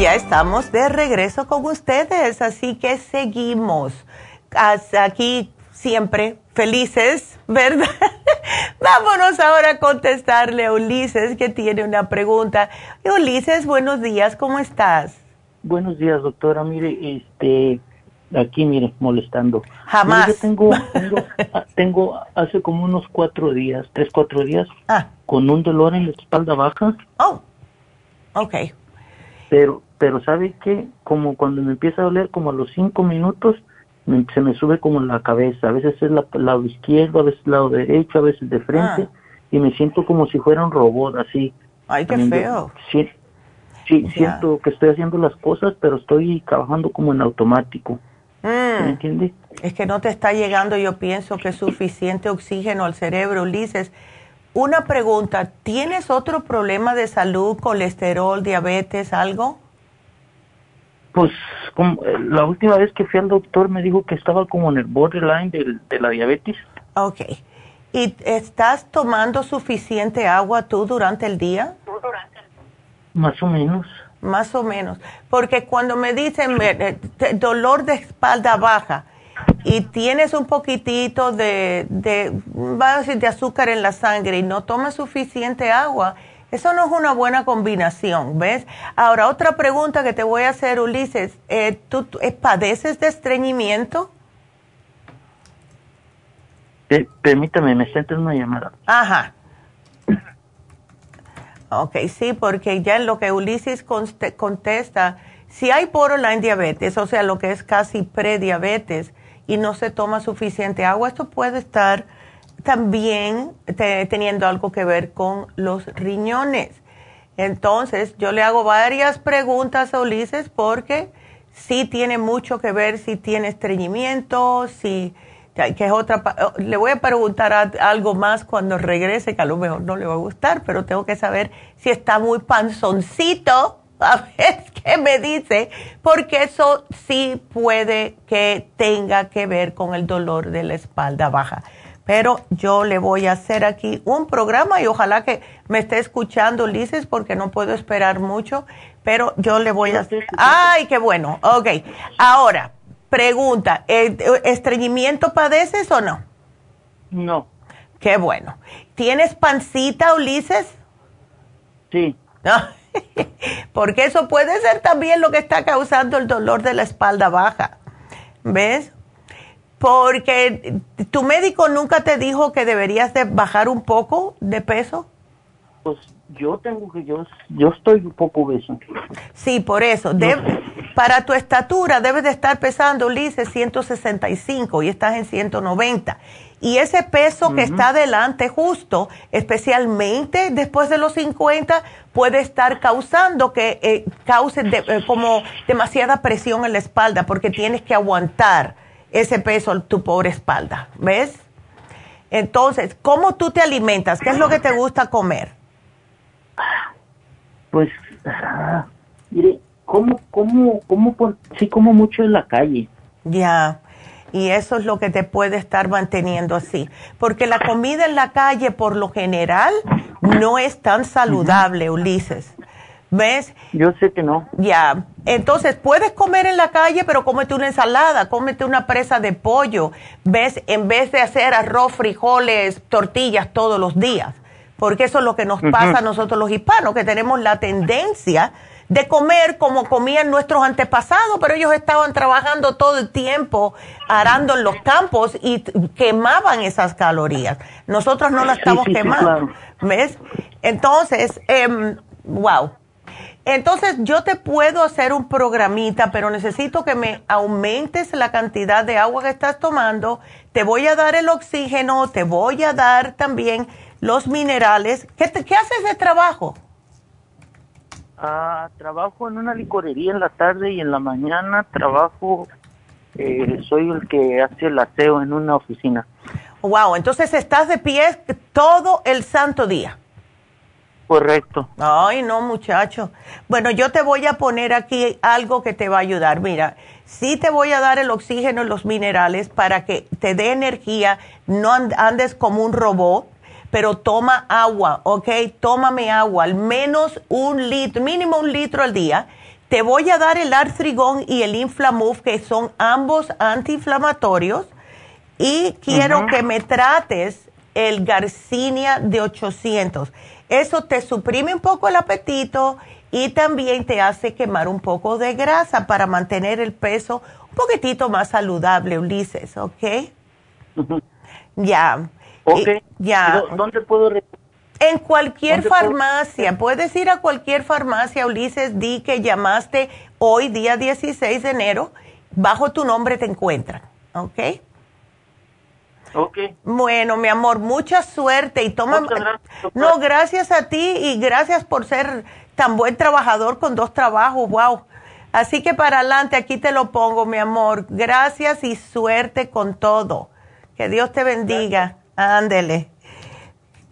Ya estamos de regreso con ustedes, así que seguimos aquí siempre felices, ¿verdad? *laughs* Vámonos ahora a contestarle a Ulises que tiene una pregunta. Ulises, buenos días, ¿cómo estás? Buenos días, doctora. Mire, este, aquí, mire, molestando. Jamás. Mire, yo tengo, *laughs* tengo, tengo hace como unos cuatro días, tres, cuatro días, Ah, con un dolor en la espalda baja, oh, ok. pero, pero ¿sabe qué? Como cuando me empieza a doler, como a los cinco minutos, me- se me sube como en la cabeza. A veces es la, lado izquierdo, a veces lado derecho, a veces de frente, Ah. y me siento como si fuera un robot, así. Ay, qué También yo- feo. Sí, sí siento que estoy haciendo las cosas, pero estoy trabajando como en automático. ¿Sí ¿Me Mm, entiende? es que no te está llegando, yo pienso que suficiente oxígeno al cerebro, Ulises. Una pregunta, ¿tienes otro problema de salud, colesterol, diabetes, algo? Pues como, eh, la última vez que fui al doctor me dijo que estaba como en el borderline del- de, la diabetes. Ok. ¿Y estás tomando suficiente agua tú durante el día? Más o menos. Más o menos. Porque cuando me dicen me- eh, dolor de espalda baja y tienes un poquitito de, de, de azúcar en la sangre y no tomas suficiente agua, eso no es una buena combinación, ¿ves? Ahora, otra pregunta que te voy a hacer, Ulises. eh, ¿Tú tú, eh, padeces de estreñimiento? Pe- permítame, me entrando una llamada. Ajá. Ok, sí, porque ya en lo que Ulises contesta, Si hay borderline diabetes, o sea, lo que es casi prediabetes, y no se toma suficiente agua, esto puede estar también teniendo algo que ver con los riñones. Entonces, yo le hago varias preguntas a Ulises porque sí tiene mucho que ver si tiene estreñimiento, si que es otra le voy a preguntar algo más cuando regrese que a lo mejor no le va a gustar, pero tengo que saber si está muy panzoncito. *laughs* A ver qué me dice, porque eso sí puede que tenga que ver con el dolor de la espalda baja pero yo le voy a hacer aquí un programa y ojalá que me esté escuchando Ulises porque no puedo esperar mucho, pero yo le voy a hacer... ¡Ay, qué bueno! Ok, ahora, pregunta, ¿e, ¿estreñimiento padeces o no? No. Qué bueno. ¿Tienes pancita, Ulises? Sí. *laughs* porque eso puede ser también lo que está causando el dolor de la espalda baja. ¿Ves? Porque tu médico nunca te dijo que deberías de bajar un poco de peso. Pues yo tengo que, yo, yo estoy un poco obeso. Sí, por eso. para tu estatura debes de estar pesando, Ulises, 165 y estás en 190. Y ese peso que está adelante justo, especialmente después de los 50, puede estar causando que eh, cause eh, como demasiada presión en la espalda porque tienes que aguantar ese peso en tu pobre espalda, ¿ves? Entonces, ¿cómo tú te alimentas? ¿Qué es lo que te gusta comer? Pues, ah, mire, como, como, como, sí como mucho en la calle. Ya, y eso es lo que te puede estar manteniendo así. Porque la comida en la calle, por lo general, no es tan saludable, Ulises. ¿Ves? Yo sé que no. Ya. Entonces, puedes comer en la calle, pero cómete una ensalada, cómete una presa de pollo. ¿Ves? En vez de hacer arroz, frijoles, tortillas todos los días. Porque eso es lo que nos pasa a nosotros los hispanos, que tenemos la tendencia de comer como comían nuestros antepasados, pero ellos estaban trabajando todo el tiempo arando en los campos y quemaban esas calorías. Nosotros no las estamos quemando. ¿Ves? Entonces, eh, wow entonces yo te puedo hacer un programita, pero necesito que me aumentes la cantidad de agua que estás tomando. Te voy a dar el oxígeno, te voy a dar también los minerales. ¿Qué, haces de trabajo? Ah, trabajo en una licorería en la tarde y en la mañana trabajo, eh, soy el que hace el aseo en una oficina. Wow, entonces estás de pie todo el santo día. Correcto. Ay, no, muchacho. Bueno, yo te voy a poner aquí algo que te va a ayudar. Mira, sí te voy a dar el oxígeno y los minerales para que te dé energía, no andes como un robot, pero toma agua, ¿ok? Tómame agua, al menos un litro, mínimo un litro al día. Te voy a dar el artrigón y el inflamuf, que son ambos antiinflamatorios. Y quiero que me trates el Garcinia de 800 eso te suprime un poco el apetito y también te hace quemar un poco de grasa para mantener el peso un poquitito más saludable, Ulises, ¿ok? Ya. Ok. ya. ¿Dónde puedo en cualquier farmacia, puedes ir a cualquier farmacia, Ulises, di que llamaste hoy, día 16 de enero, bajo tu nombre te encuentran, ¿ok? Bueno, mi amor, mucha suerte y toma... no, gracias a ti y gracias por ser tan buen trabajador con dos trabajos, wow. Así que para adelante, aquí te lo pongo, mi amor. Gracias y suerte con todo. Que Dios te bendiga. Ándele.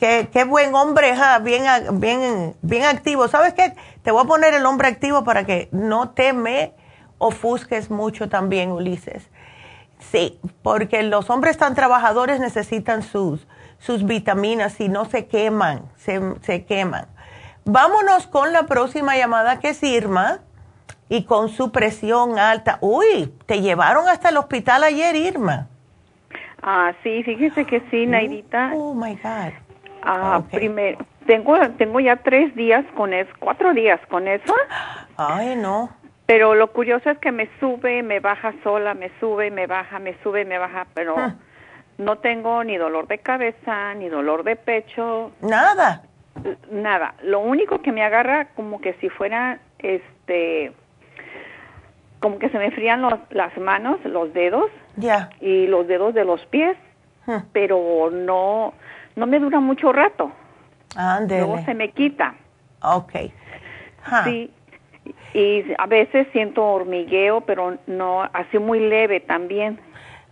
Qué, qué, buen hombre, bien, bien, bien activo. ¿Sabes qué? Te voy a poner el hombre activo para que no te me ofusques mucho también, Ulises. Sí, porque los hombres tan trabajadores necesitan sus, sus vitaminas y no se queman, se, queman. Vámonos con la próxima llamada que es Irma y con su presión alta. Uy, te llevaron hasta el hospital ayer, Irma. Ah, sí, fíjese que sí, oh, Naidita. Oh, my God. Ah, primero, tengo, tengo ya tres días con eso, cuatro días con eso. Ay, no. Pero lo curioso es que me sube, me baja sola, me sube, me baja, me sube, me baja, pero ah. no tengo ni dolor de cabeza, ni dolor de pecho. Nada. Nada. Lo único que me agarra como que si fuera, este, como que se me frían los, las manos, los dedos Ya. y los dedos de los pies, Hmm. pero no, no me dura mucho rato. Luego se me quita. Ok. Ja. Sí. Y a veces siento hormigueo, pero no, así muy leve también.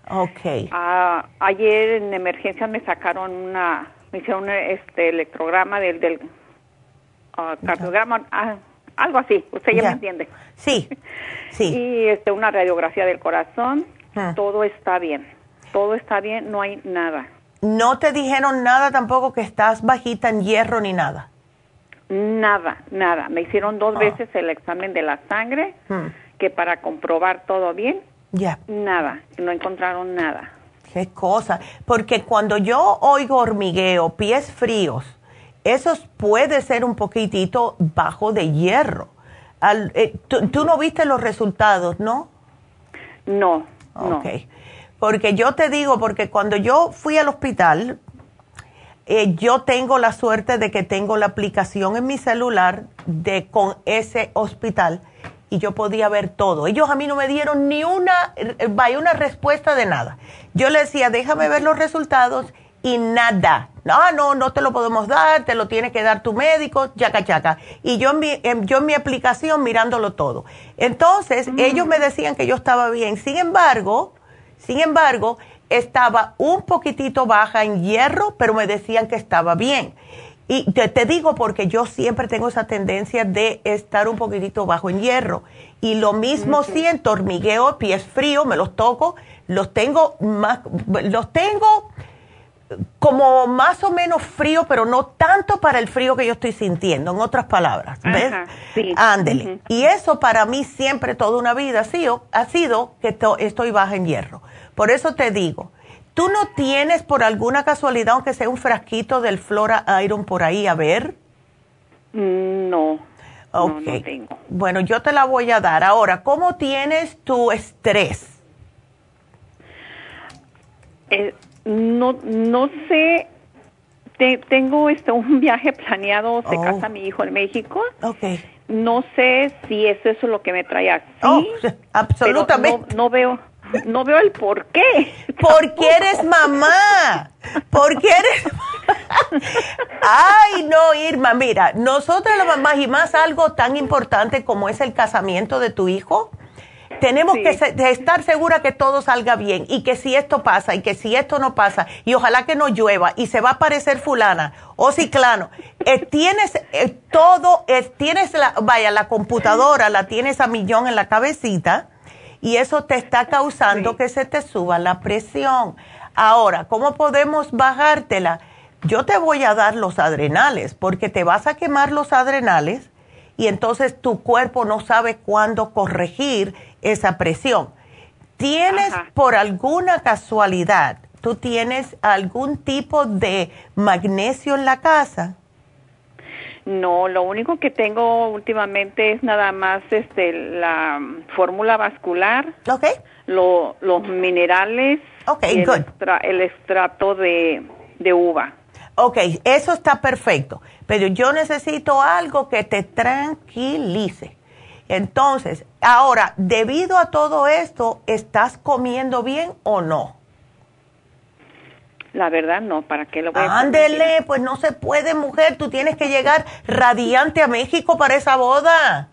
Ok. Ah, ayer en emergencia me sacaron una, me hicieron un, este electrograma del, del ah, cardiograma, ah, algo así, usted ya, Ya. me entiende. Sí. *laughs* Sí. Y este, una radiografía del corazón, Ah. todo está bien, todo está bien, no hay nada, No te dijeron nada tampoco que estás bajita en hierro ni nada. Nada, nada. Me hicieron dos Ah. veces el examen de la sangre, Hmm. que para comprobar todo bien, Ya. nada, no encontraron nada. Qué cosa. Porque cuando yo oigo hormigueo, pies fríos, eso puede ser un poquitito bajo de hierro. Al- eh, tú, no viste los resultados, ¿no? No, no. Ok. Porque yo te digo, porque cuando yo fui al hospital, eh, yo tengo la suerte de que tengo la aplicación en mi celular de con ese hospital y yo podía ver todo. Ellos a mí no me dieron ni una, eh, vaya, una respuesta de nada. Yo le decía, déjame ver los resultados y nada. No, no, no te lo podemos dar, te lo tiene que dar tu médico, chaca, chaca. Y yo en mi, en- yo en mi aplicación mirándolo todo. Entonces, ellos me decían que yo estaba bien. Sin embargo, sin embargo, estaba un poquitito baja en hierro, pero me decían que estaba bien. Y te, te digo porque yo siempre tengo esa tendencia de estar un poquitito bajo en hierro. Y lo mismo siento, hormigueo, pies fríos, me los toco, los tengo más, los tengo como más o menos frío, pero no tanto para el frío que yo estoy sintiendo, en otras palabras. ¿Ves? Ajá, sí. Ándele. Y eso para mí siempre, toda una vida, ha sido, ha sido que to- estoy baja en hierro. Por eso te digo, ¿tú no tienes por alguna casualidad, aunque sea un frasquito del Flora Iron por ahí, a ver? Mm, No, Ok. no tengo. Bueno, yo te la voy a dar. Ahora, ¿cómo tienes tu estrés? Eh, no, no sé. Te- tengo este un *laughs* viaje planeado. Se Oh. casa mi hijo en México. Ok. No sé si es eso lo que me trae así. Oh, *laughs* pero absolutamente. no, no veo, no veo el por qué. *laughs* Porque eres mamá. Porque eres. *laughs* Ay, no, Irma, mira, nosotras las mamás y más algo tan importante como es el casamiento de tu hijo, tenemos Sí. que se- estar segura que todo salga bien y que si esto pasa y que si esto no pasa y ojalá que no llueva y se va a aparecer fulana o ciclano, eh, tienes eh, todo, eh, tienes la, vaya, la computadora la tienes a millón en la cabecita y eso te está causando Sí. que se te suba la presión. Ahora, ¿cómo podemos bajártela? Yo te voy a dar los adrenales porque te vas a quemar los adrenales y entonces tu cuerpo no sabe cuándo corregir esa presión. ¿Tienes Ajá. por alguna casualidad, tú tienes algún tipo de magnesio en la casa? No, lo único que tengo últimamente es nada más este la fórmula vascular, lo- los minerales y el, extra- el extracto de, de uva. Ok, eso está perfecto, pero yo necesito algo que te tranquilice. Entonces, ahora, debido a todo esto, ¿estás comiendo bien o no? La verdad no, ¿para qué lo voy a? Ándele, pues no se puede, mujer, tú tienes que llegar radiante a México para esa boda.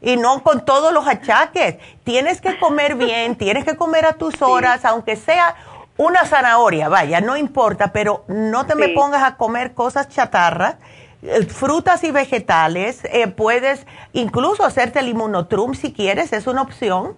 Y no con todos los achaques. Tienes que comer bien, *laughs* tienes que comer a tus horas, aunque sea una zanahoria, vaya, no importa, pero no te me pongas a comer cosas chatarras, eh, frutas y vegetales. eh, puedes incluso hacerte el inmunotrum si quieres, es una opción.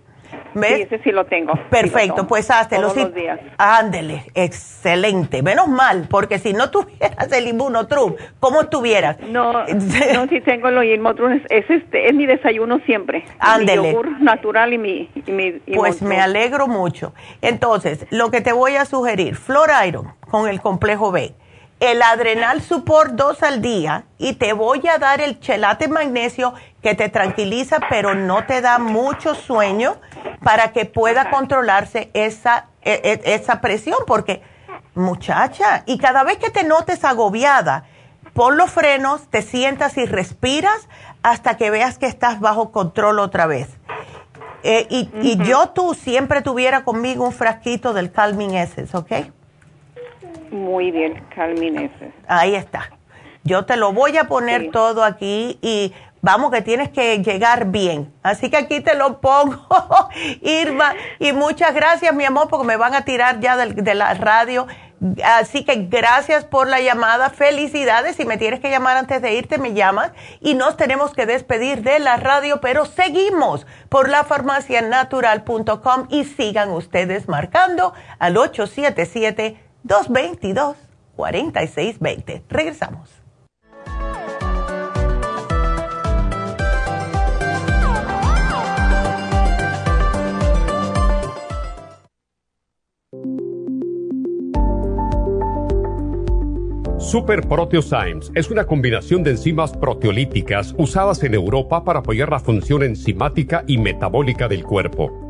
¿Ves? Sí, ese sí lo tengo. Sí, lo Perfecto, pues háztelo. Todos sí. los días. Ándele, excelente. Menos mal, porque si no *laughs* tuvieras el inmunotrum, ¿cómo estuvieras? No, *laughs* no, sí tengo lo Inmotrum, es, es este, es mi desayuno siempre. Ándele. Mi yogur natural y mi, y mi Pues me alegro mucho. Entonces, lo que te voy a sugerir, Flor Iron con el complejo B, el Adrenal Support 2 al día y te voy a dar el chelate magnesio que te tranquiliza pero no te da mucho sueño para que pueda controlarse esa, e- e- esa presión porque muchacha, y cada vez que te notes agobiada, pon los frenos, te sientas y respiras hasta que veas que estás bajo control otra vez Eh, y, yo tú siempre tuviera conmigo un frasquito del Calming Essence, ¿ok? Muy bien, Calming Essence. Ahí está. Yo te lo voy a poner todo aquí y vamos que tienes que llegar bien. Así que aquí te lo pongo, *laughs* Irma. Y muchas gracias, mi amor, porque me van a tirar ya de la radio. Así que gracias por la llamada, felicidades. Si me tienes que llamar antes de irte, me llamas. Y nos tenemos que despedir de la radio, pero seguimos por la farmacianatural.com y sigan ustedes marcando al 877-222-4620. Regresamos. Super Proteosymes es una combinación de enzimas proteolíticas usadas en Europa para apoyar la función enzimática y metabólica del cuerpo.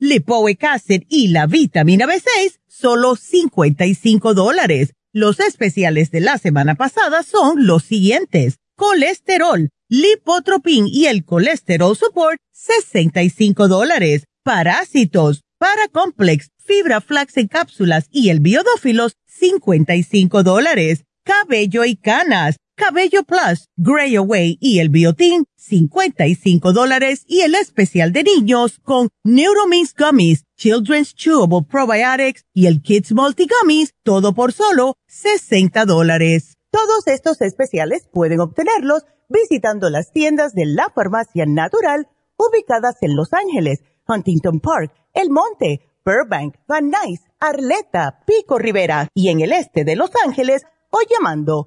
Lipoic Acid y la vitamina B6, solo 55 dólares. Los especiales de la semana pasada son los siguientes. Colesterol, Lipotropin y el Colesterol Support, 65 dólares. Parásitos, Paracomplex, Fibra Flax en cápsulas y el Biodófilos, 55 dólares. Cabello y canas, Cabello Plus, Gray Away y el Biotin, 55 dólares y el especial de niños con Neuromix Gummies, Children's Chewable Probiotics y el Kids Multi Gummies, todo por solo 60 dólares. Todos estos especiales pueden obtenerlos visitando las tiendas de la farmacia natural ubicadas en Los Ángeles, Huntington Park, El Monte, Burbank, Van Nuys, Arleta, Pico Rivera y en el este de Los Ángeles o llamando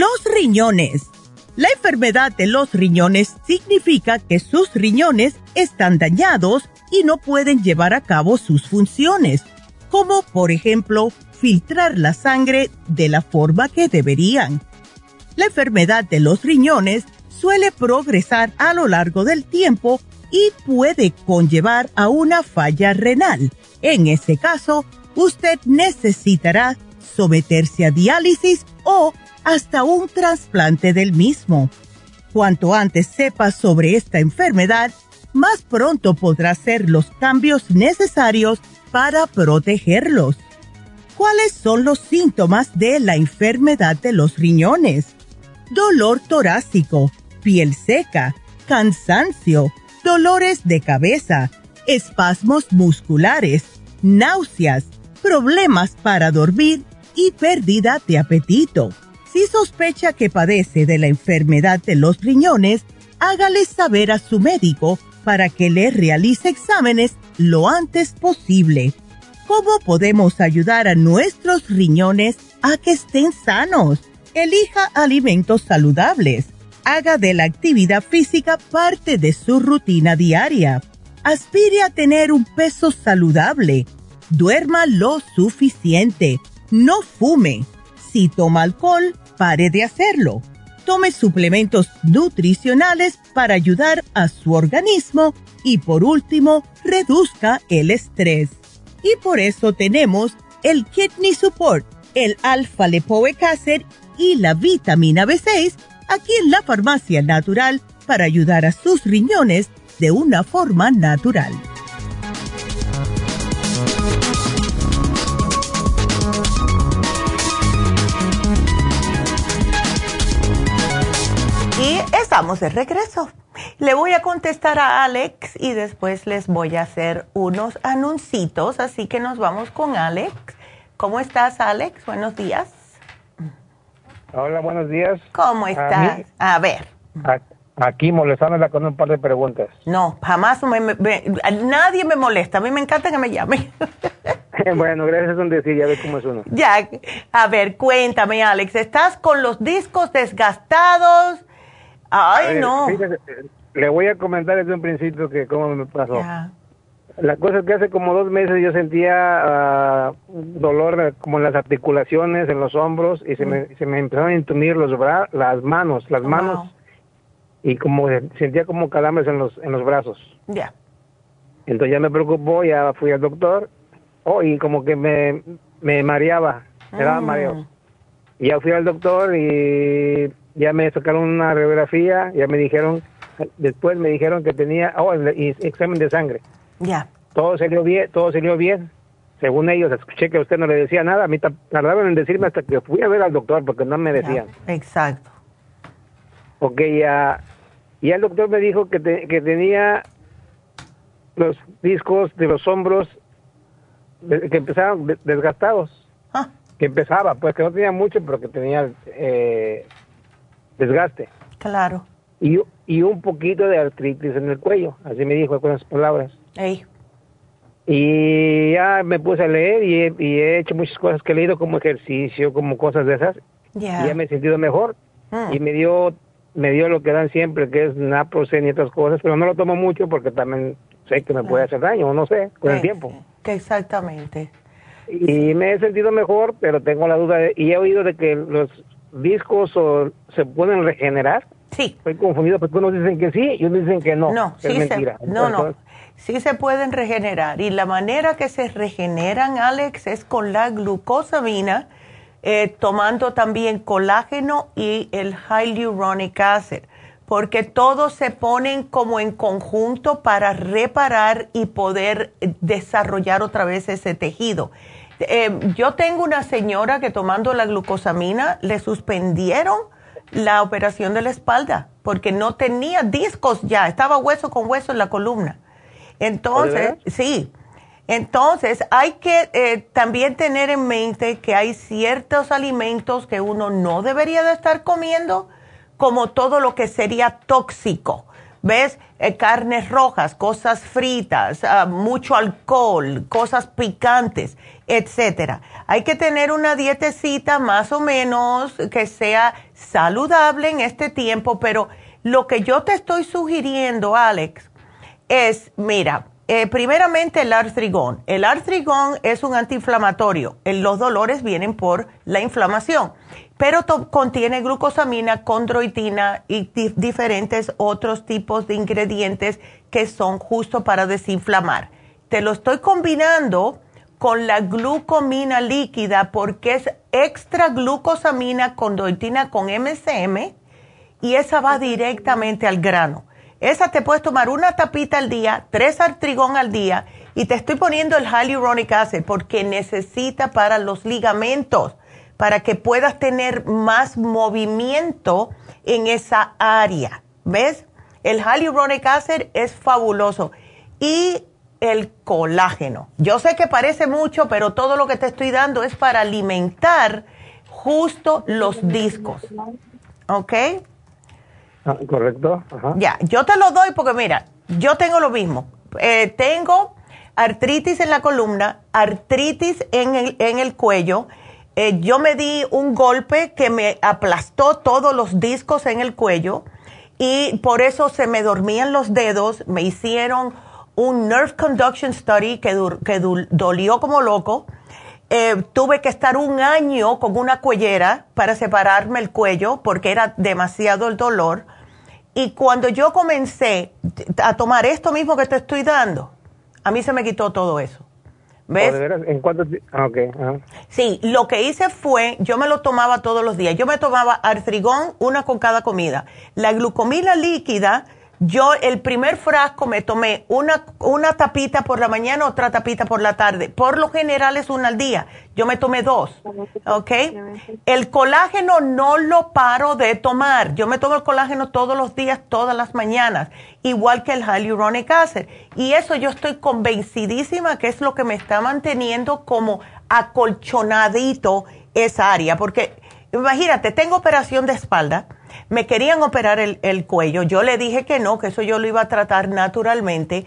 Los riñones. La enfermedad de los riñones significa que sus riñones están dañados y no pueden llevar a cabo sus funciones, como por ejemplo filtrar la sangre de la forma que deberían. La enfermedad de los riñones suele progresar a lo largo del tiempo y puede conllevar a una falla renal En ese caso, usted necesitará someterse a diálisis o hasta un trasplante del mismo. Cuanto antes sepa sobre esta enfermedad, más pronto podrá hacer los cambios necesarios para protegerlos. ¿Cuáles son los síntomas de la enfermedad de los riñones? Dolor torácico, piel seca, cansancio, dolores de cabeza, espasmos musculares, náuseas, problemas para dormir y pérdida de apetito. Si sospecha que padece de la enfermedad de los riñones, hágale saber a su médico para que le realice exámenes lo antes posible. ¿Cómo podemos ayudar a nuestros riñones a que estén sanos? Elija alimentos saludables. Haga de la actividad física parte de su rutina diaria. Aspire a tener un peso saludable. Duerma lo suficiente. No fume. Si toma alcohol, pare de hacerlo. Tome suplementos nutricionales para ayudar a su organismo y por último, reduzca el estrés. Y por eso tenemos el Kidney Support, el Alpha Lipoic Acid y la vitamina B6 aquí en la Farmacia Natural para ayudar a sus riñones de una forma natural. Y estamos de regreso. Le voy a contestar a Alex y después les voy a hacer unos anuncios, así que nos vamos con Alex. ¿Cómo estás, Alex? Buenos días. Hola, buenos días. ¿Cómo estás? A, ver. aquí molestándola con un par de preguntas. No, jamás me, nadie me molesta. A mí me encanta que me llamen. *laughs* bueno, gracias a decir, ya ves cómo es uno. Ya, a ver, cuéntame, Alex. ¿Estás con los discos desgastados? Ay, no. le voy a comentar desde un principio que cómo me pasó. La cosa es que hace como dos meses yo sentía ah, dolor como en las articulaciones, en los hombros, y se, me, se me empezaron a intumir los bra las manos, las manos, y como sentía como calambres en los, en los brazos. Ya. Entonces ya me preocupó, ya fui al doctor, oh, y como que me, me mareaba, me daba mm. mareo. Y ya fui al doctor y ya me sacaron una radiografía, ya me dijeron, después me dijeron que tenía, oh, examen de sangre. Ya. Todo salió bien, todo salió bien. Según ellos, escuché que usted no le decía nada. A mí tardaron en decirme hasta que fui a ver al doctor porque no me decían. exacto. Ok, ya, y el doctor me dijo que, que tenía los discos de los hombros que empezaban desgastados. Ah. Que empezaba, pues que no tenía mucho, pero que tenía eh, desgaste. Claro. Y, y un poquito de artritis en el cuello, así me dijo con las palabras. Y ya me puse a leer y he, hecho muchas cosas que he leído como ejercicio, como cosas de esas. Y ya me he sentido mejor. Mm. Y me dio me dio lo que dan siempre, que es naproxen y otras cosas, pero no lo tomo mucho porque también sé que me puede hacer daño, o no sé, con el tiempo. Que exactamente. Y me he sentido mejor, pero tengo la duda, y he oído de que los discos se pueden regenerar. Sí. Estoy confundido porque unos dicen que sí y otros dicen que no. No, es mentira. no, no. Sí se pueden regenerar. Y la manera que se regeneran, Alex, es con la glucosamina, eh, tomando también colágeno y el hyaluronic acid. Porque todos se ponen como en conjunto para reparar y poder desarrollar otra vez ese tejido. Eh, yo tengo una señora que tomando la glucosamina le suspendieron la operación de la espalda porque no tenía discos ya, estaba hueso con hueso en la columna. Entonces, sí. Entonces, hay que eh, también tener en mente que hay ciertos alimentos que uno no debería de estar comiendo, como todo lo que sería tóxico. ¿Ves? Eh, carnes rojas, cosas fritas, ah, mucho alcohol, cosas picantes, etcétera. Hay que tener una dietecita más o menos que sea saludable en este tiempo, pero lo que yo te estoy sugiriendo, Alex, es, mira, eh, primeramente el artrigón. El artrigón es un antiinflamatorio. Los dolores vienen por la inflamación pero contiene glucosamina, condroitina y diferentes otros tipos de ingredientes que son justo para desinflamar. te lo estoy combinando con la glucomina líquida porque es extra glucosamina con doitina con MCM y esa va directamente al grano. Esa te puedes tomar una tapita al día, tres artrigón al día y te estoy poniendo el hyaluronic acid porque necesita para los ligamentos, para que puedas tener más movimiento en esa área. ¿Ves? El hyaluronic acid es fabuloso. Y el colágeno. Yo sé que parece mucho, pero todo lo que te estoy dando es para alimentar justo los discos. ¿Ok? Ah, correcto. Ya, yo te lo doy porque mira, yo tengo lo mismo. Eh, tengo artritis en la columna, artritis en el, en el cuello. Eh, yo me di un golpe que me aplastó todos los discos en el cuello y por eso se me dormían los dedos, me hicieron un nerve conduction study que, que dolió como loco. Eh, tuve que estar un año con una cuellera para separarme el cuello porque era demasiado el dolor. Y cuando yo comencé a tomar esto mismo que te estoy dando, a mí se me quitó todo eso. ¿Ves? ¿En cuánto ah, okay. Sí, lo que hice fue, yo me lo tomaba todos los días. Yo me tomaba artrigón, una con cada comida. La glucomina líquida yo el primer frasco me tomé una, una tapita por la mañana, otra tapita por la tarde. Por lo general es una al día. Yo me tomé dos. ¿Ok? El colágeno no lo paro de tomar. Yo me tomo el colágeno todos los días, todas las mañanas. Igual que el hyaluronic acid. Y eso yo estoy convencidísima que es lo que me está manteniendo como acolchonadito esa área. Porque imagínate, tengo operación de espalda me querían operar el, cuello. Yo le dije que no, que eso yo lo iba a tratar naturalmente.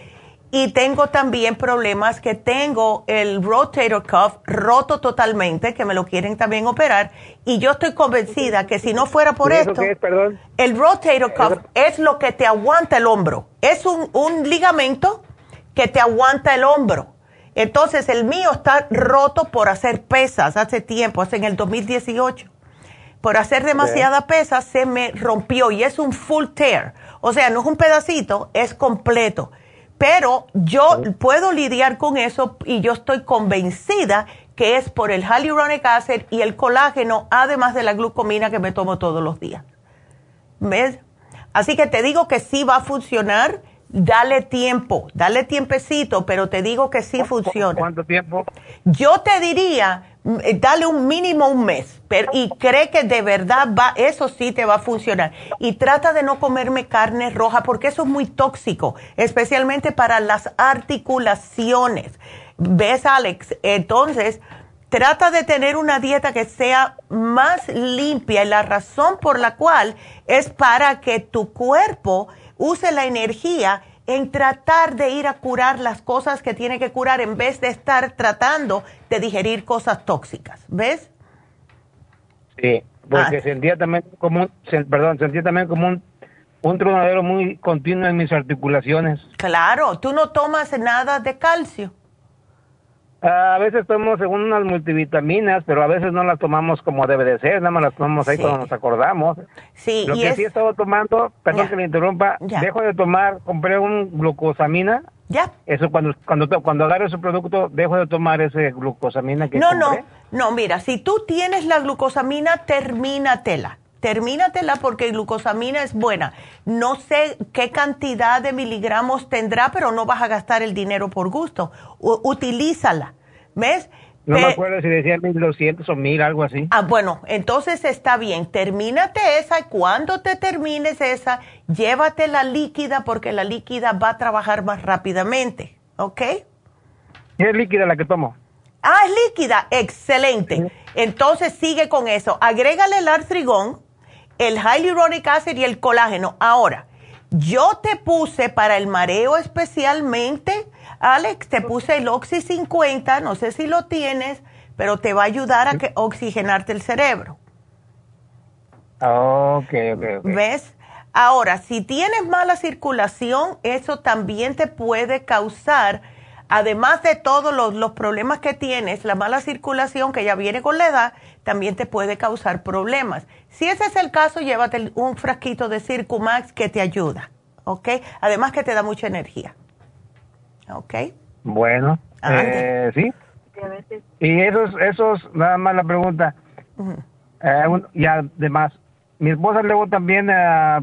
Y tengo también problemas que tengo el rotator cuff roto totalmente, que me lo quieren también operar. Y yo estoy convencida que si no fuera por esto, el rotator cuff es lo que te aguanta el hombro. Es un, un ligamento que te aguanta el hombro. Entonces el mío está roto por hacer pesas hace tiempo, hace en el 2018 por hacer demasiada pesa se me rompió y es un full tear. O sea, no es un pedacito, es completo. Pero yo puedo lidiar con eso y yo estoy convencida que es por el hyaluronic acid y el colágeno, además de la glucomina que me tomo todos los días. ¿Ves? Así que te digo que sí va a funcionar. Dale tiempo, dale tiempecito, pero te digo que sí funciona. ¿Cuánto tiempo? Yo te diría dale un mínimo un mes y cree que de verdad va, eso sí te va a funcionar. Y trata de no comerme carne roja porque eso es muy tóxico, especialmente para las articulaciones. ¿Ves, Alex? Entonces, trata de tener una dieta que sea más limpia y la razón por la cual es para que tu cuerpo use la energía en tratar de ir a curar las cosas que tiene que curar en vez de estar tratando de digerir cosas tóxicas. ¿Ves? Sí, porque ah. sentía también como un, perdón, sentía también como un, un tronadero muy continuo en mis articulaciones. Claro, tú no tomas nada de calcio. A veces tomamos según unas multivitaminas, pero a veces no las tomamos como debe de ser, nada más las tomamos ahí cuando nos acordamos. Sí, Lo que sí he estado tomando, perdón que me interrumpa, dejo de tomar, compré un glucosamina. Ya. Eso cuando cuando cuando agarro ese producto, dejo de tomar ese glucosamina que No, compré. no, no, mira, si tú tienes la glucosamina, termínatela. Termínatela porque glucosamina es buena. No sé qué cantidad de miligramos tendrá, pero no vas a gastar el dinero por gusto. utilízala. ¿Ves? No me acuerdo si decía 1200 o 1000, algo así. Ah, bueno, entonces está bien. Termínate esa y cuando te termines esa, llévate la líquida porque la líquida va a trabajar más rápidamente. ¿Ok? es líquida la que tomo? Ah, es líquida. Excelente. Entonces sigue con eso. Agrégale el artrigón el hyaluronic acid y el colágeno. Ahora, yo te puse para el mareo especialmente, Alex, te puse el Oxy 50, no sé si lo tienes, pero te va a ayudar a que oxigenarte el cerebro. Ok, ok, ok. ¿Ves? Ahora, si tienes mala circulación, eso también te puede causar además de todos los, problemas que tienes, la mala circulación que ya viene con la edad, también te puede causar problemas. Si ese es el caso, llévate un frasquito de Circumax que te ayuda, ¿ok? Además que te da mucha energía, ¿ok? Bueno, eh, sí. Y esos, esos, nada más la pregunta. Eh, y además, mi esposa luego también eh,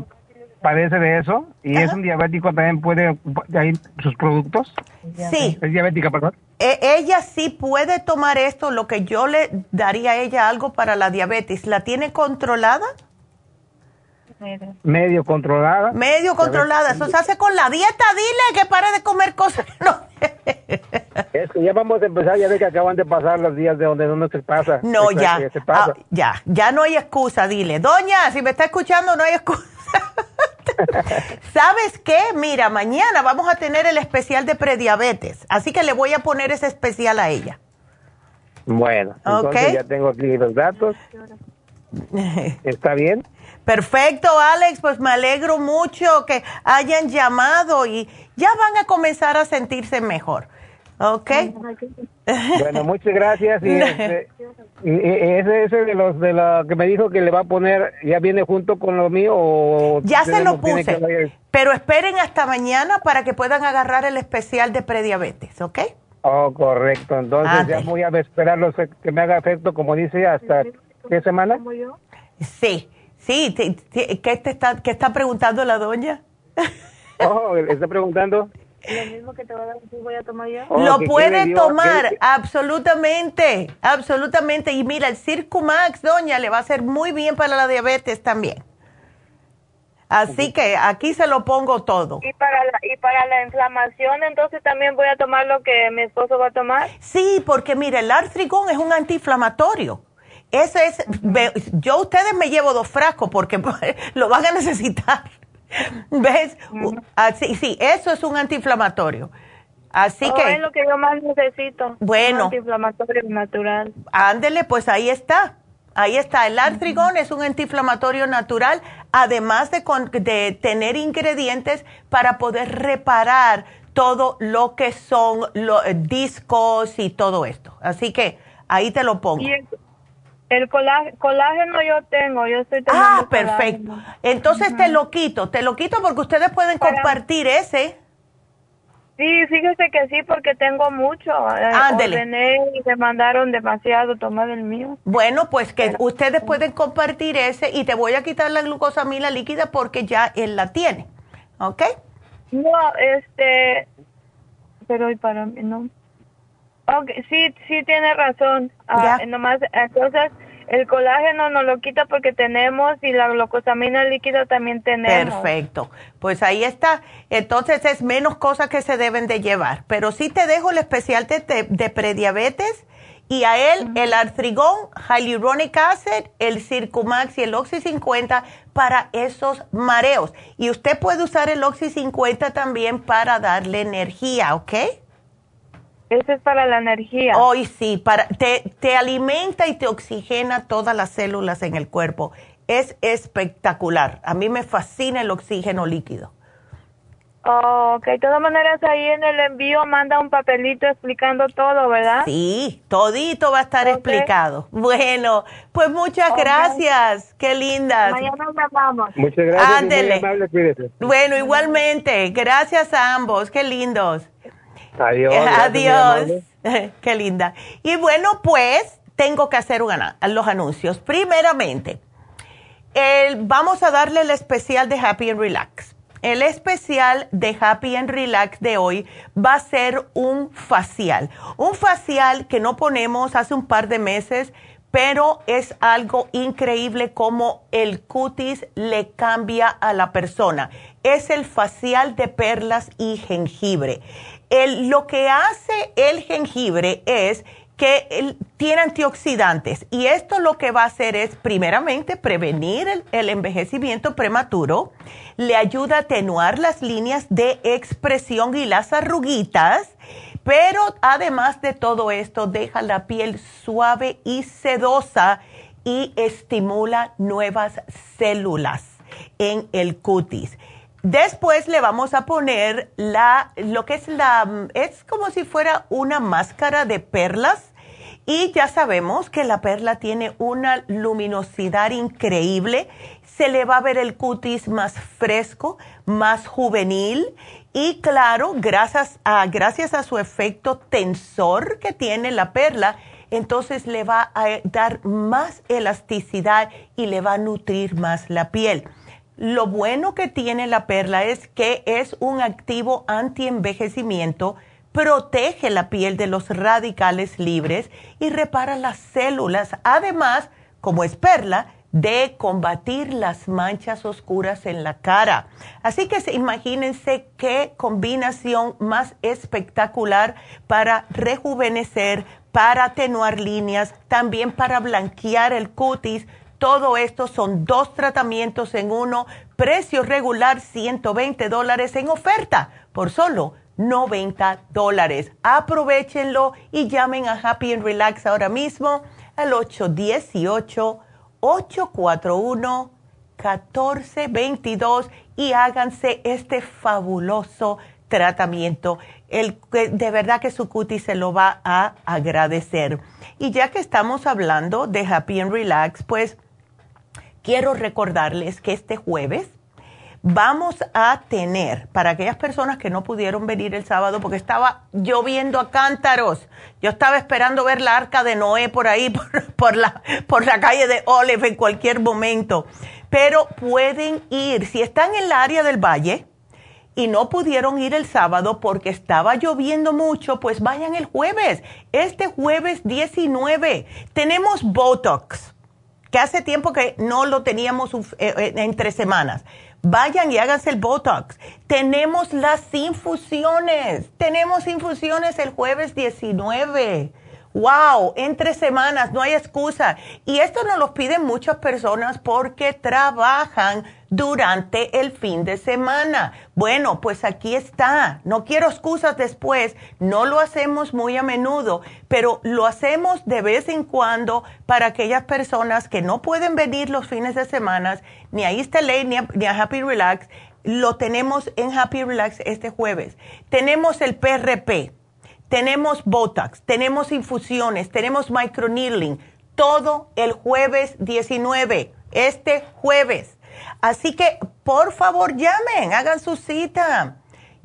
padece de eso y es un diabético, también puede, ahí sus productos. Sí. Es diabética, perdón. E, ella sí puede tomar esto, lo que yo le daría a ella algo para la diabetes. ¿La tiene controlada? Medio controlada. Medio controlada. Eso se hace con la dieta. Dile que pare de comer cosas. *laughs* No. Es que ya vamos a empezar. Ya ve que acaban de pasar los días de donde no se pasa. No, ya. Ah, ya. Ya no hay excusa. Dile, doña, si me está escuchando, no hay excusa. *laughs* ¿Sabes qué? Mira, mañana vamos a tener el especial de prediabetes. Así que le voy a poner ese especial a ella. Bueno, entonces ya tengo aquí los datos. ¿Está bien? Perfecto, Alex, pues me alegro mucho que hayan llamado y ya van a comenzar a sentirse mejor. ¿Ok? Bueno, muchas gracias. Y *laughs* este, ese, ese de los de la que me dijo que le va a poner, ¿ya viene junto con lo mío o Ya se lo puse, pero esperen hasta mañana para que puedan agarrar el especial de prediabetes, ¿ok? Oh, correcto. Entonces ya voy a esperar que me haga efecto, como dice, hasta ¿qué semana? Sí. Sí, ¿qué, te está, ¿qué está preguntando la doña? Oh, ¿le está preguntando? Lo mismo que te va a dar, voy a tomar yo. lo puede tomar, absolutamente, absolutamente. Y mira, el Circumax, doña, le va a hacer muy bien para la diabetes también. Así que aquí se lo pongo todo. ¿Y para, la, ¿Y para la inflamación entonces también voy a tomar lo que mi esposo va a tomar? Sí, porque mire, el artrigón es un antiinflamatorio. Eso es, yo ustedes me llevo dos frascos porque *laughs* lo van a necesitar. *laughs* ¿Ves? Así, sí, eso es un antiinflamatorio. Así oh, que... Es lo que yo más necesito. Bueno. Un antiinflamatorio natural. Ándele, pues ahí está. Ahí está. El artrigón es un antiinflamatorio natural, además de, de tener ingredientes para poder reparar todo lo que son los eh, discos y todo esto. Así que ahí te lo pongo. El colágeno yo tengo, yo estoy teniendo Ah, perfecto. Entonces te lo quito, te lo quito porque ustedes pueden compartir ese. Sí, fíjese que sí, porque tengo mucho. Eh, Ándele. y me mandaron demasiado tomar el mío. Bueno, pues que ustedes pueden compartir ese y te voy a quitar la glucosamina líquida porque ya él la tiene. ¿Ok? No, este, pero para mí no. Okay, sí, sí tiene razón. Ah, nomás, entonces, el colágeno nos lo quita porque tenemos y la glucosamina líquida también tenemos. Perfecto. Pues ahí está. Entonces es menos cosas que se deben de llevar. Pero sí te dejo el especial de, de prediabetes y a él el artrigón, hyaluronic acid, el Circumax y el Oxy 50 para esos mareos. Y usted puede usar el Oxy 50 también para darle energía, ¿ok? Ese es para la energía. Hoy sí, para, te, te alimenta y te oxigena todas las células en el cuerpo. Es espectacular. A mí me fascina el oxígeno líquido. ok, de todas maneras ahí en el envío manda un papelito explicando todo, ¿verdad? Sí, todito va a estar explicado. *laughs* Bueno, pues muchas gracias, qué lindas. Mañana nos vamos. Muchas gracias. Ándele. bueno, igualmente, gracias a ambos, qué lindos. Adiós. Adiós. *laughs* Qué linda. Y bueno, pues tengo que hacer los anuncios. Primeramente, vamos a darle el especial de Happy and Relax. El especial de Happy and Relax de hoy va a ser un facial. Un facial que no ponemos hace un par de meses, pero es algo increíble como el cutis le cambia a la persona. Es el facial de perlas y jengibre lo que hace el jengibre es que tiene antioxidantes y esto lo que va a hacer es primeramente prevenir el, el, envejecimiento prematuro, le ayuda a atenuar las líneas de expresión y las arruguitas, pero además de todo esto deja la piel suave y sedosa y estimula nuevas células en el cutis. Después le vamos a poner la, lo que es la, es como si fuera una máscara de perlas. Y ya sabemos que la perla tiene una luminosidad increíble. Se le va a ver el cutis más fresco, más juvenil Y claro, gracias a, gracias a su efecto tensor que tiene la perla, entonces le va a dar más elasticidad y le va a nutrir más la piel. Lo bueno que tiene la perla es que es un activo anti-envejecimiento, protege la piel de los radicales libres y repara las células. Además, como es perla, de combatir las manchas oscuras en la cara. Así que imagínense qué combinación más espectacular para rejuvenecer, para atenuar líneas, también para blanquear el cutis. Todo esto son dos tratamientos en uno, precio regular 120 dólares en oferta por solo 90 dólares. Aprovechenlo y llamen a Happy and Relax ahora mismo al 818 841-1422 y háganse este fabuloso tratamiento. El, de verdad que su cutis se lo va a agradecer. Y ya que estamos hablando de Happy and Relax, pues quiero recordarles que este jueves vamos a tener, para aquellas personas que no pudieron venir el sábado porque estaba lloviendo a cántaros, yo estaba esperando ver la arca de Noé por ahí, *laughs* por, la, por la calle de Olive en cualquier momento, pero pueden ir, si están en el área del valle y no pudieron ir el sábado porque estaba lloviendo mucho, pues vayan el jueves, este jueves 19, tenemos Botox que hace tiempo que no lo teníamos eh, eh, entre semanas. Vayan y háganse el Botox. Tenemos las infusiones. Tenemos infusiones el jueves 19. Wow, entre semanas, no hay excusa. Y esto nos lo piden muchas personas porque trabajan durante el fin de semana. Bueno, pues aquí está. No quiero excusas después. No lo hacemos muy a menudo, pero lo hacemos de vez en cuando para aquellas personas que no pueden venir los fines de semana, ni a East ni a, ni a Happy Relax. Lo tenemos en Happy Relax este jueves. Tenemos el PRP tenemos Botox, tenemos infusiones, tenemos microneedling, todo el jueves 19, este jueves. Así que, por favor, llamen, hagan su cita.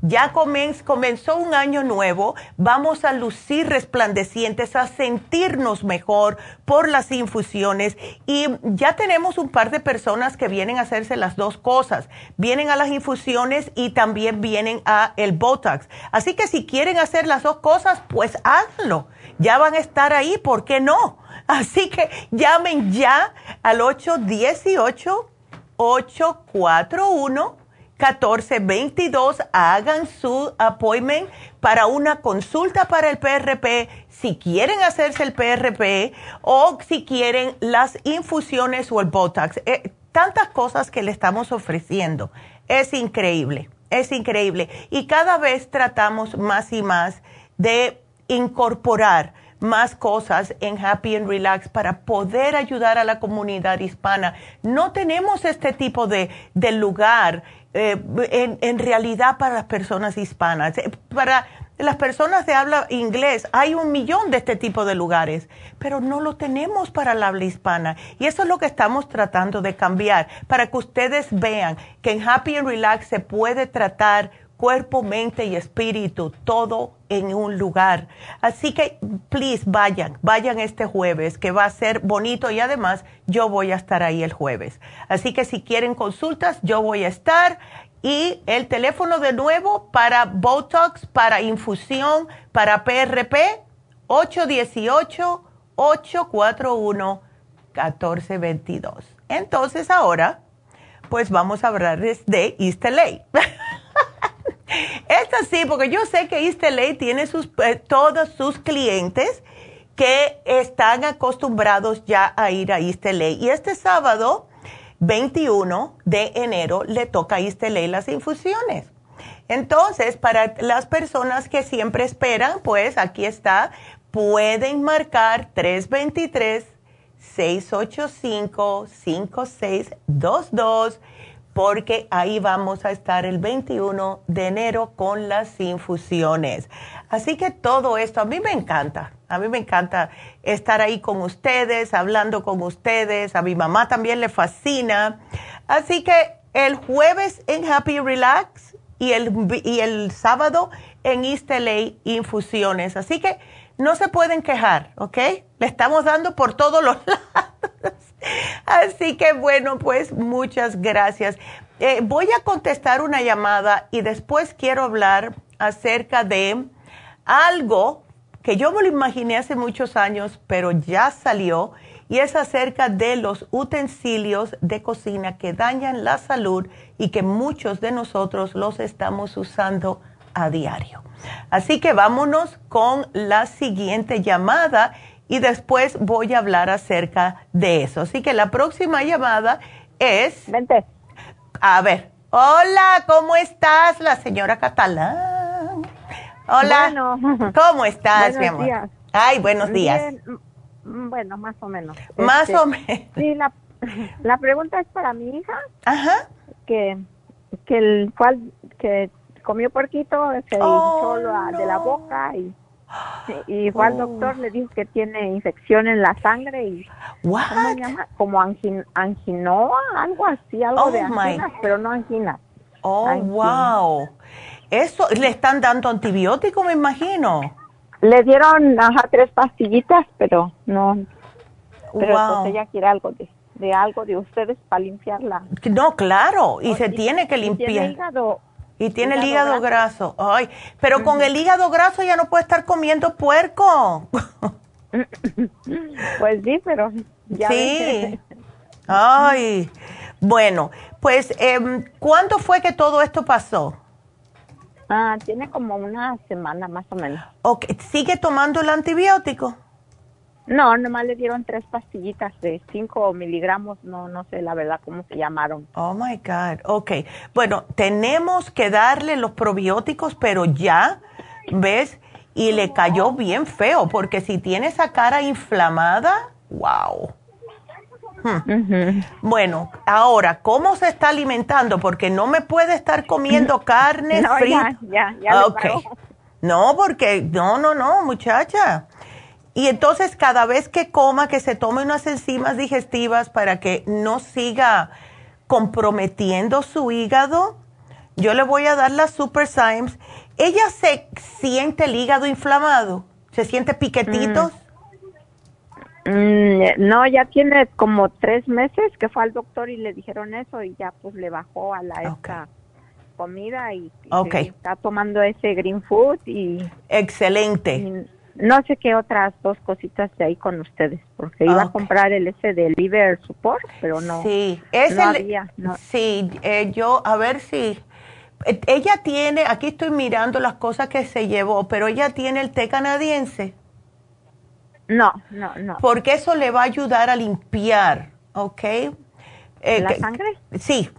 Ya comenzó un año nuevo, vamos a lucir resplandecientes, a sentirnos mejor por las infusiones y ya tenemos un par de personas que vienen a hacerse las dos cosas. Vienen a las infusiones y también vienen a el Botox. Así que si quieren hacer las dos cosas, pues háganlo. Ya van a estar ahí, ¿por qué no? *laughs* Así que llamen ya al 818 841 1422, hagan su appointment para una consulta para el PRP, si quieren hacerse el PRP o si quieren las infusiones o el Botox. Eh, tantas cosas que le estamos ofreciendo. Es increíble, es increíble. Y cada vez tratamos más y más de incorporar más cosas en Happy and Relax para poder ayudar a la comunidad hispana. No tenemos este tipo de, lugar eh, en, en, realidad para las personas hispanas. Eh, para las personas de habla inglés hay un millón de este tipo de lugares, pero no lo tenemos para la habla hispana. Y eso es lo que estamos tratando de cambiar, para que ustedes vean que en Happy and Relax se puede tratar cuerpo, mente y espíritu, todo en un lugar. Así que, please, vayan, vayan este jueves, que va a ser bonito y además yo voy a estar ahí el jueves. Así que si quieren consultas, yo voy a estar. Y el teléfono de nuevo para Botox, para infusión, para PRP, 818-841-1422. Entonces ahora, pues vamos a hablarles de East *laughs* Esto sí, porque yo sé que East tiene sus, eh, todos sus clientes que están acostumbrados ya a ir a East Y este sábado, 21 de enero, le toca a East las infusiones. Entonces, para las personas que siempre esperan, pues aquí está, pueden marcar 323 685 5622 porque ahí vamos a estar el 21 de enero con las infusiones. Así que todo esto a mí me encanta, a mí me encanta estar ahí con ustedes, hablando con ustedes, a mi mamá también le fascina. Así que el jueves en Happy Relax y el, y el sábado en East LA infusiones. Así que no se pueden quejar, ¿ok? Le estamos dando por todos los *laughs* lados. Así que bueno, pues muchas gracias. Eh, voy a contestar una llamada y después quiero hablar acerca de algo que yo me lo imaginé hace muchos años, pero ya salió, y es acerca de los utensilios de cocina que dañan la salud y que muchos de nosotros los estamos usando a diario. Así que vámonos con la siguiente llamada y después voy a hablar acerca de eso. Así que la próxima llamada es... Vente. A ver. Hola, ¿cómo estás? La señora Catalán. Hola. *laughs* ¿Cómo estás, mi amor? Días. Ay, buenos días. Bueno, más o menos. Más Este, o menos. Sí, la, *laughs* la pregunta es para mi hija. Ajá. Que, que el cual que comió puerquito, se Oh, hinchó de la boca y, y fue al Oh. doctor, le dijo que tiene infección en la sangre y ¿cómo se llama? Como angin, anginoa, algo así, algo Oh, de my. anginas, pero no angina. Oh, sí. wow. Eso, le están dando antibiótico, me imagino. Le dieron ajá, tres pastillitas, pero no. Pero Wow. pues ella quiere algo de, de algo de ustedes para limpiarla. No, claro, y se tiene que Y tiene limpiar. hígado. Y tiene el hígado graso. Ay, pero con el hígado graso ya no puede estar comiendo puerco. *laughs* Pues sí, pero ya sí. Ay, bueno, pues, em, ¿cuándo fue que todo esto pasó? Ah, tiene como una semana más o menos. Ok, ¿Sigue tomando el antibiótico? No, nomás le dieron tres pastillitas de 5 miligramos, no no sé la verdad cómo se llamaron. Oh my God, ok. Bueno, tenemos que darle los probióticos, pero ya, ¿ves? Y le cayó bien feo, porque si tiene esa cara inflamada, wow. Hmm. Bueno, ahora, ¿cómo se está alimentando? Porque no me puede estar comiendo *laughs* carne No, frita. ya, ya, ya le Ok. paró. No, porque, no, no, no, muchacha. Y entonces cada vez que coma, que se tome unas enzimas digestivas para que no siga comprometiendo su hígado, yo le voy a dar las Super Symes. ¿Ella se siente el hígado inflamado? ¿Se siente piquetitos? Mm, no, ya tiene como tres meses que fue al doctor y le dijeron eso y ya pues le bajó a la esta comida y, está tomando ese green food y Excelente. y no sé qué otras dos cositas de ahí con ustedes porque iba a comprar el ese de liver support pero no Sí, es no el- había, no. Sí, eh, yo, a ver si. eh, Ella tiene, aquí estoy mirando las cosas que se llevó, pero ella tiene el té canadiense. no no no Porque eso le va a ayudar a limpiar, ¿ok? Eh, ¿La que- sangre? Sí,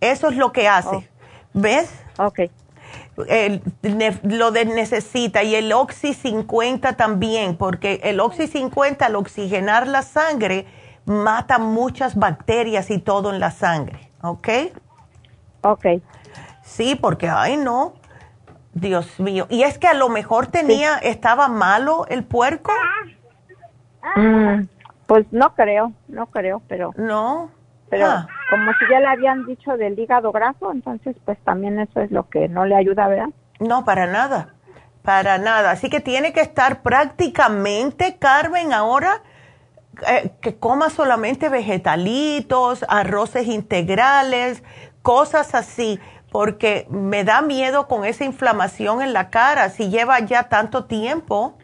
eso es lo que hace. ¿Ves? Ok. El lo de necesita y el Oxy 50 también, porque el Oxy 50 al oxigenar la sangre mata muchas bacterias y todo en la sangre, ¿ok? Ok. Sí, porque, ay no, Dios mío. Y es que a lo mejor tenía, estaba malo el puerco. Mm, pues no creo no creo pero no pero Ah. como si ya le habían dicho del hígado graso entonces pues también eso es lo que no le ayuda verdad No, para nada, para nada. Así que tiene que estar prácticamente, Carmen, ahora eh, que coma solamente vegetalitos, arroces integrales, cosas así, porque me da miedo con esa inflamación en la cara, si lleva ya tanto tiempo,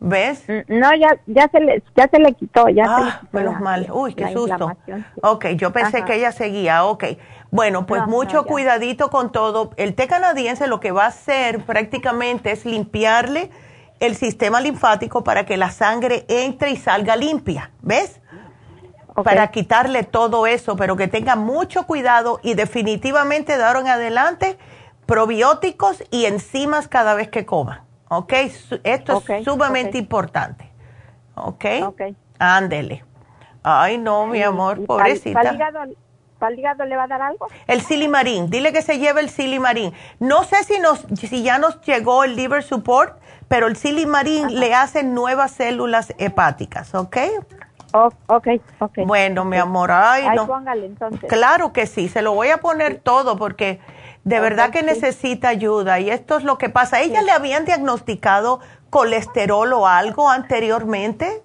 ¿ves? no ya ya se le ya se le quitó ya se le Ah, quitó menos la- mal. Uy, qué susto. sí. Ok, yo pensé Ajá. que ella seguía. Ok. Bueno, pues No, mucho cuidadito con todo. El té canadiense lo que va a hacer prácticamente es limpiarle el sistema linfático para que la sangre entre y salga limpia. ¿Ves? Para quitarle todo eso, pero que tenga mucho cuidado y definitivamente de ahora en adelante probióticos y enzimas cada vez que coma. ¿Ok? Esto es sumamente importante. ¿Ok? Ok. Ándele. Ay, no, mi amor, ¿Y pobrecita. ¿Para el hígado, le va a dar algo? El silimarín, dile que se lleve el silimarín. No sé si, nos, si ya nos llegó el liver support, pero el silimarín le hace nuevas células hepáticas, ¿ok? Oh, ok, ok. Bueno, mi amor, ay, Ahí no. póngale entonces. Claro que sí, se lo voy a poner todo porque De verdad que necesita ayuda y esto es lo que pasa. ¿Ella le habían diagnosticado colesterol o algo anteriormente?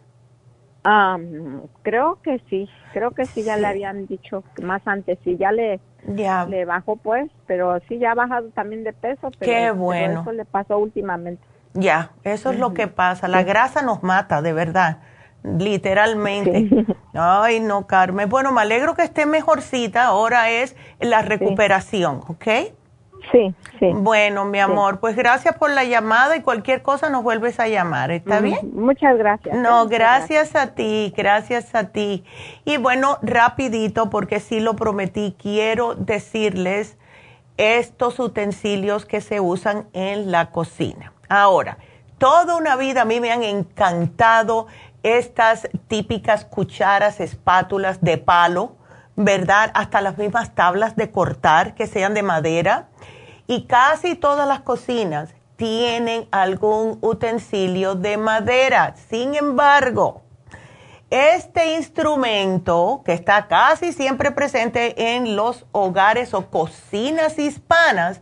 creo que sí, creo que sí, ya le habían dicho más antes, sí, ya le, ya. le bajó pues, pero sí ya ha bajado también de peso, pero, Qué bueno. eso le pasó últimamente. Ya, eso es lo que pasa, la grasa nos mata, de verdad literalmente. *laughs* Ay, no, Carmen. Bueno, me alegro que esté mejorcita. Ahora es la recuperación, ¿ok? Sí, sí. Bueno, mi amor, pues gracias por la llamada y cualquier cosa nos vuelves a llamar, ¿está bien? Muchas gracias. No, gracias, a ti, gracias a ti. Y bueno, rapidito, porque sí lo prometí, quiero decirles estos utensilios que se usan en la cocina. Ahora, toda una vida a mí me han encantado estas típicas cucharas, espátulas de palo, ¿verdad? Hasta las mismas tablas de cortar que sean de madera. Y casi todas las cocinas tienen algún utensilio de madera. Sin embargo, este instrumento que está casi siempre presente en los hogares o cocinas hispanas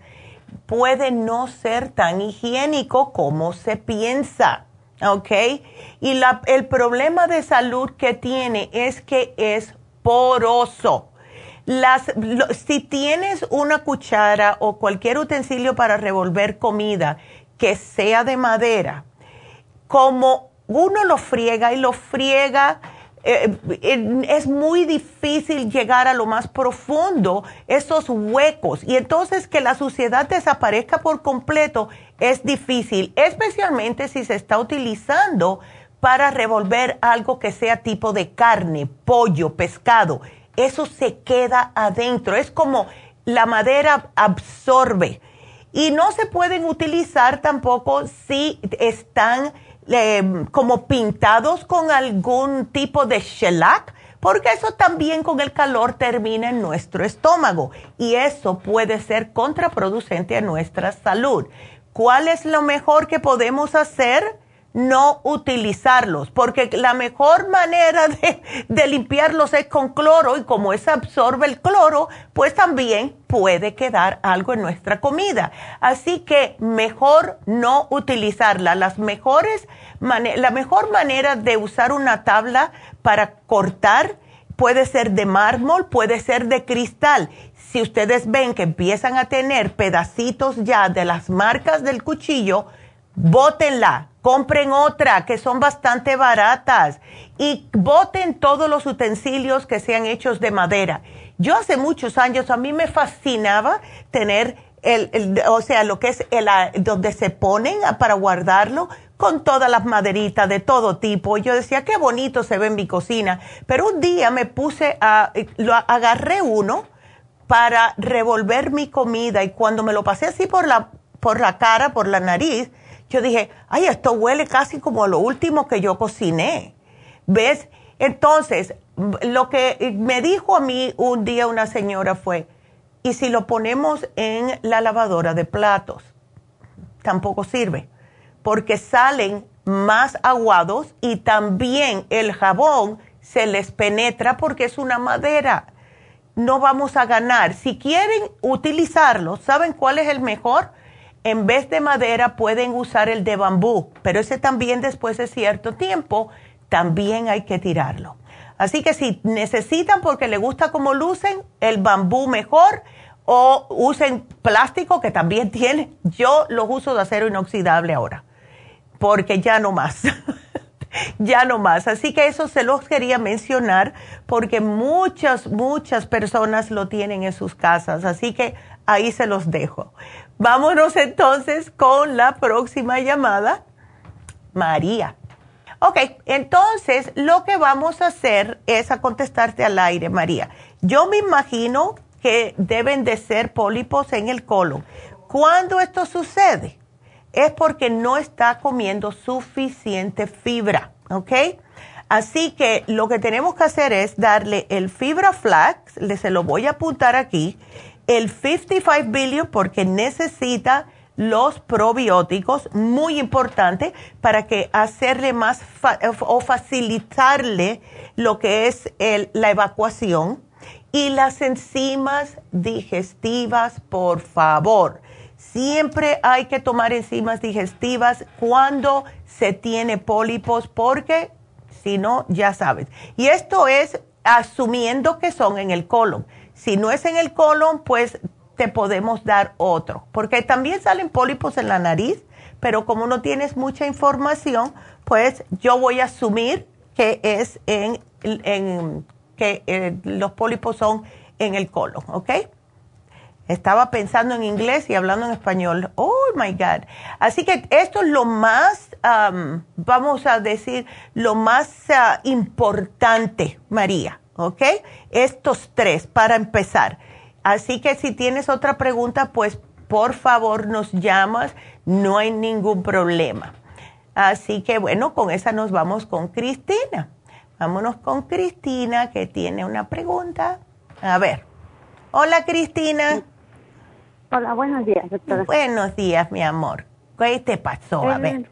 puede no ser tan higiénico como se piensa. ¿Ok? Y la, el problema de salud que tiene es que es poroso. Las, si tienes una cuchara o cualquier utensilio para revolver comida que sea de madera, como uno lo friega y lo friega, eh, es muy difícil llegar a lo más profundo, esos huecos, y entonces que la suciedad desaparezca por completo es difícil, especialmente si se está utilizando para revolver algo que sea tipo de carne, pollo, pescado. Eso se queda adentro, es como la madera absorbe. Y no se pueden utilizar tampoco si están eh, como pintados con algún tipo de shellac, porque eso también con el calor termina en nuestro estómago y eso puede ser contraproducente a nuestra salud. ¿Cuál es lo mejor que podemos hacer? No utilizarlos, porque la mejor manera de, limpiarlos es con cloro y como eso absorbe el cloro, pues también puede quedar algo en nuestra comida. Así que mejor no utilizarla. Las mejores la mejor manera de usar una tabla para cortar puede ser de mármol, puede ser de cristal si ustedes ven que empiezan a tener pedacitos ya de las marcas del cuchillo, bótenla, compren otra, que son bastante baratas, y boten todos los utensilios que sean hechos de madera. Yo hace muchos años, a mí me fascinaba tener el, o sea, lo que es el, donde se ponen para guardarlo con todas las maderitas de todo tipo. Yo decía, qué bonito se ve en mi cocina. Pero un día me puse a, lo agarré uno, para revolver mi comida y cuando me lo pasé así por la, por la cara, por la nariz, yo dije, ay, esto huele casi como lo último que yo cociné. ¿Ves? Entonces, lo que me dijo a mí un día una señora fue, ¿y si lo ponemos en la lavadora de platos? Tampoco sirve, porque salen más aguados y también el jabón se les penetra porque es una madera no vamos a ganar. Si quieren utilizarlo, ¿saben cuál es el mejor? En vez de madera pueden usar el de bambú, pero ese también después de cierto tiempo también hay que tirarlo. Así que si necesitan porque les gusta cómo lucen, el bambú mejor o usen plástico que también *laughs* tiene. Yo los uso de acero inoxidable ahora, porque ya no más. *laughs* *laughs* ya no más. Así que eso se los quería mencionar porque muchas, muchas personas lo tienen en sus casas. Así que ahí se los dejo. Vámonos entonces con la próxima llamada. María. Ok, entonces lo que vamos a hacer es a contestarte al aire, María. Yo me imagino que deben de ser pólipos en el colon. ¿Cuándo esto sucede? Es porque no está comiendo suficiente fibra, ¿ok? Así que lo que tenemos que hacer es darle el fibra flax, le se lo voy a apuntar aquí, el 55 billion porque necesita los probióticos, muy importante para que hacerle más o facilitarle lo que es la evacuación Y las enzimas digestivas, por favor. Siempre hay que tomar enzimas digestivas cuando se tiene pólipos porque si no, ya sabes. Y esto es asumiendo que son en el colon. Si no es en el colon, pues te podemos dar otro. Porque también salen pólipos en la nariz, pero como no tienes mucha información, pues yo voy a asumir que es en, que eh, los pólipos son en el colon, ¿ok? Estaba pensando en inglés y hablando en español. Oh, my God. Así que esto es lo más, vamos a decir, lo más ah, importante, María, ¿ok? Estos tres para empezar. Así que si tienes otra pregunta, pues por favor nos llamas, no hay ningún problema. Así que bueno, con esa nos vamos con Cristina. Vámonos con Cristina que tiene una pregunta. A ver. Hola Cristina. Hola, buenos días, doctora. Buenos días, mi amor. ¿Qué te pasó? a ver.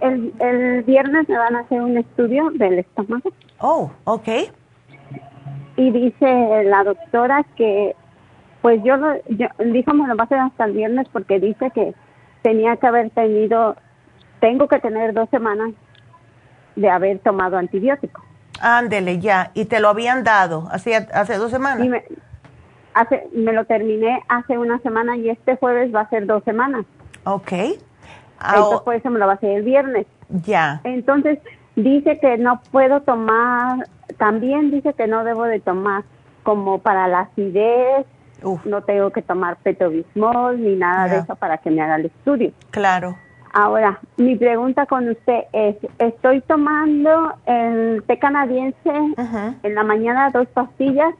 El, el viernes me van a hacer un estudio del estómago. Oh, ok. Y dice la doctora que, pues yo, yo dijo me lo va a hacer hasta el viernes porque dice que tenía que haber tenido, tengo que tener dos semanas de haber tomado antibiótico. Ándele, ya. ¿Y te lo habían dado hace, hace dos semanas? Hace, me lo terminé hace una semana y este jueves va a ser dos semanas. Ok. Entonces, por eso me lo va a hacer el viernes. Ya. Entonces, dice que no puedo tomar, también dice que no debo de tomar como para la acidez, no tengo que tomar petobismol ni nada de eso para que me haga el estudio. Claro. Ahora, mi pregunta con usted es, estoy tomando el té canadiense en la mañana dos pastillas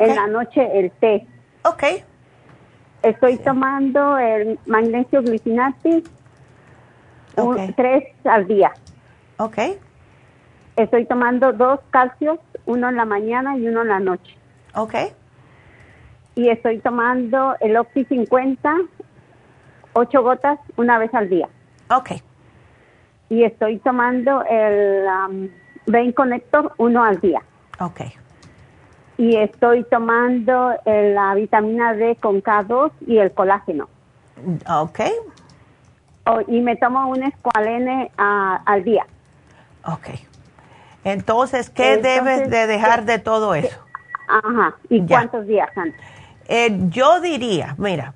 en la noche el té. Ok. Estoy tomando el magnesio glicinatis tres al día. Ok. Estoy tomando dos calcios, uno en la mañana y uno en la noche. Ok. Y estoy tomando el Oxy 50, ocho gotas, una vez al día. Ok. Y estoy tomando el um, Brain Connector, uno al día. Ok y estoy tomando eh, la vitamina D con K2 y el colágeno. Ok. Oh, y me tomo un escualene ah, al día. Ok. Entonces, ¿qué debes de dejar de todo eso? Ajá. ¿Y cuántos días antes? Eh, yo diría, mira,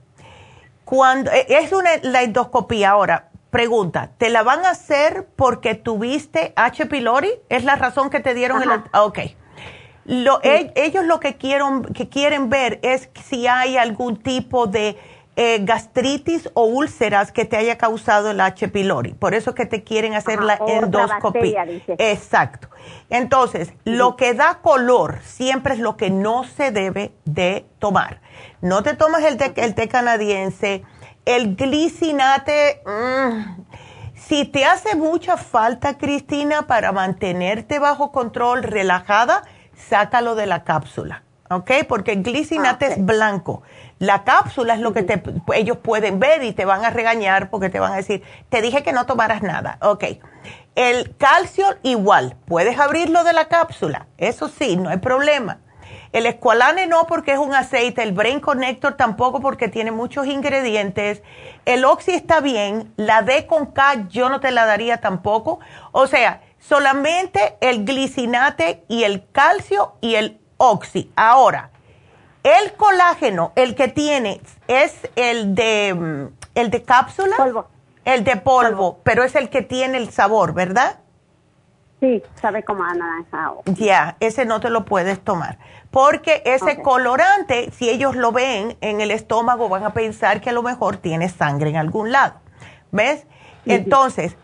cuando eh, es una la endoscopía ahora, pregunta, ¿te la van a hacer porque tuviste H. pylori? ¿Es la razón que te dieron el Ok. Lo, e, ellos lo que, quieren, que quieren ver es si hay algún tipo de eh, gastritis o úlceras que te haya causado el H. pylori. Por eso que te quieren hacer la endoscopia. Exacto. Entonces, lo que da color siempre es lo que no se debe de tomar. No te tomas el té, el té canadiense, el glicinate. Mm, si te hace mucha falta, Cristina, para mantenerte bajo control, relajada, sácalo de la cápsula, ¿ok? Porque el glicinate es blanco. La cápsula es lo que te, ellos pueden ver y te van a regañar porque te van a decir, te dije que no tomaras nada, ok. El calcio igual, puedes abrirlo de la cápsula, eso sí, no hay problema. El escualane no porque es un aceite, el Brain Connector tampoco porque tiene muchos ingredientes. El Oxy está bien, la D con K yo no te la daría tampoco. O sea, solamente el glicinate y el calcio y el oxi. Ahora, el colágeno, el que tiene es el de mm, el de cápsula, polvo. el de polvo, pero es el que tiene el sabor, ¿verdad? Sí, sabe como a naranja. Ya, ese no te lo puedes tomar. Porque ese colorante, si ellos lo ven en el estómago, van a pensar que a lo mejor tiene sangre en algún lado. ¿Ves? Entonces,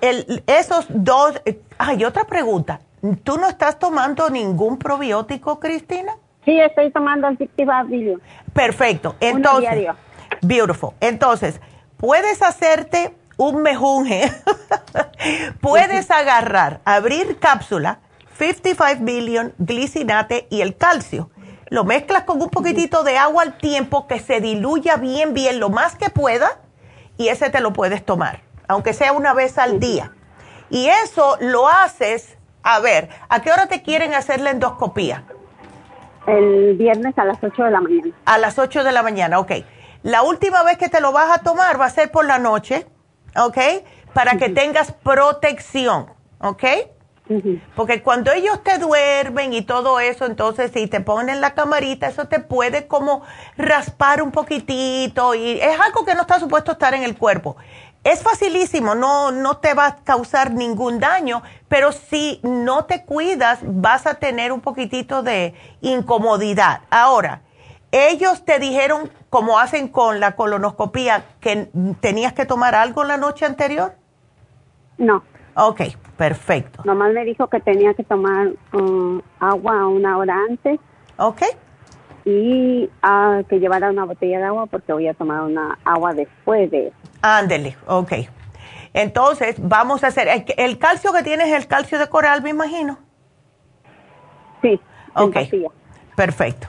el, esos dos, hay otra pregunta. ¿Tú no estás tomando ningún probiótico, Cristina? Sí, estoy tomando Billion. Perfecto. Entonces, beautiful. Entonces, puedes hacerte un mejunje. *laughs* puedes agarrar, abrir cápsula, 55 billion, glicinate y el calcio. Lo mezclas con un poquitito de agua al tiempo que se diluya bien, bien, lo más que pueda, y ese te lo puedes tomar aunque sea una vez al día. Y eso lo haces, a ver, ¿a qué hora te quieren hacer la endoscopía? El viernes a las 8 de la mañana. A las 8 de la mañana, ok. La última vez que te lo vas a tomar va a ser por la noche, ¿ok? Para que tengas protección, ¿ok? Porque cuando ellos te duermen y todo eso, entonces si te ponen la camarita, eso te puede como raspar un poquitito y es algo que no está supuesto estar en el cuerpo. Es facilísimo, no, no te va a causar ningún daño, pero si no te cuidas vas a tener un poquitito de incomodidad. Ahora, ellos te dijeron, como hacen con la colonoscopía, que tenías que tomar algo la noche anterior. No. Ok, perfecto. Nomás me dijo que tenía que tomar um, agua una hora antes. Ok. Y ah, que llevara una botella de agua porque voy a tomar una agua después de eso. Ándele, ok. Entonces, vamos a hacer, el, calcio que tienes es el calcio de coral, me imagino. Sí. Ok. Perfecto.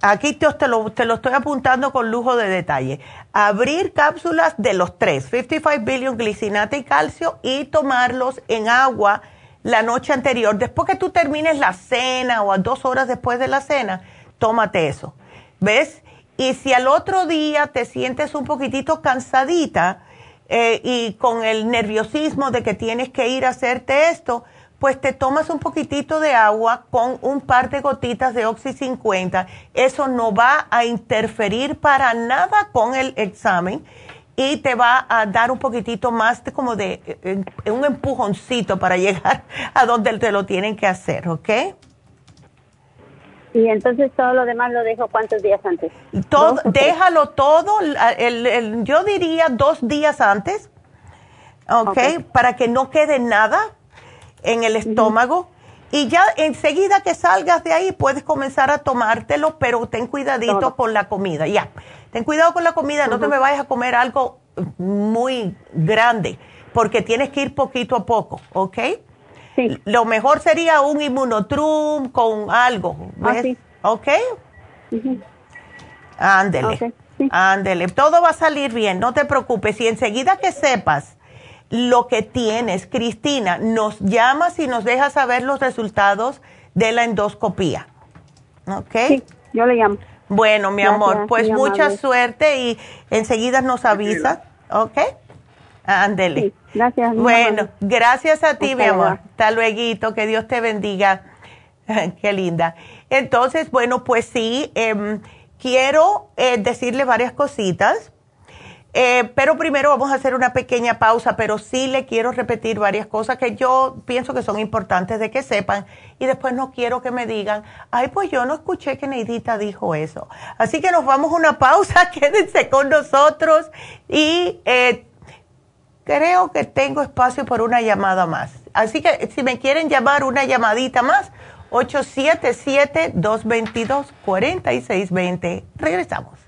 Aquí te, te, lo, te lo estoy apuntando con lujo de detalle. Abrir cápsulas de los tres, 55 billion glicinate y calcio, y tomarlos en agua la noche anterior. Después que tú termines la cena o a dos horas después de la cena, tómate eso. ¿Ves? Y si al otro día te sientes un poquitito cansadita eh, y con el nerviosismo de que tienes que ir a hacerte esto, pues te tomas un poquitito de agua con un par de gotitas de Oxy 50. Eso no va a interferir para nada con el examen y te va a dar un poquitito más de como de eh, eh, un empujoncito para *laughs* llegar a donde te lo tienen que hacer, ¿ok? Y entonces todo lo demás lo dejo cuántos días antes. Todo, déjalo todo, yo diría dos días antes, ¿ok? Para que no quede nada en el estómago. Y ya enseguida que salgas de ahí puedes comenzar a tomártelo, pero ten cuidadito con la comida. Ya, ten cuidado con la comida, no te me vayas a comer algo muy grande, porque tienes que ir poquito a poco, ¿ok? Sí. Lo mejor sería un inmunotrum con algo, ah, ¿ves? ¿Ok? Ándele, ándele. Todo va a salir bien, no te preocupes. Y enseguida que sepas lo que tienes, Cristina, nos llamas y nos dejas saber los resultados de la endoscopía. ¿Ok? Sí, yo le llamo. Bueno, mi amor, pues mucha suerte y enseguida nos avisa. ¿Ok? Ándele. Sí, gracias. Bueno, gracias a ti, mi amor. Hasta luego, que Dios te bendiga. *laughs* Qué linda. Entonces, bueno, pues sí, em, quiero eh, decirle varias cositas eh, pero primero vamos a hacer una pequeña pausa, pero sí le quiero repetir varias cosas que yo pienso que son importantes de que sepan y después no quiero que me digan, ay, pues yo no escuché que Neidita dijo eso. Así que nos vamos a una pausa, *laughs* quédense con nosotros y eh, creo que tengo espacio por una llamada más. Así que si me quieren llamar una llamadita más, 877-222-4620. Regresamos.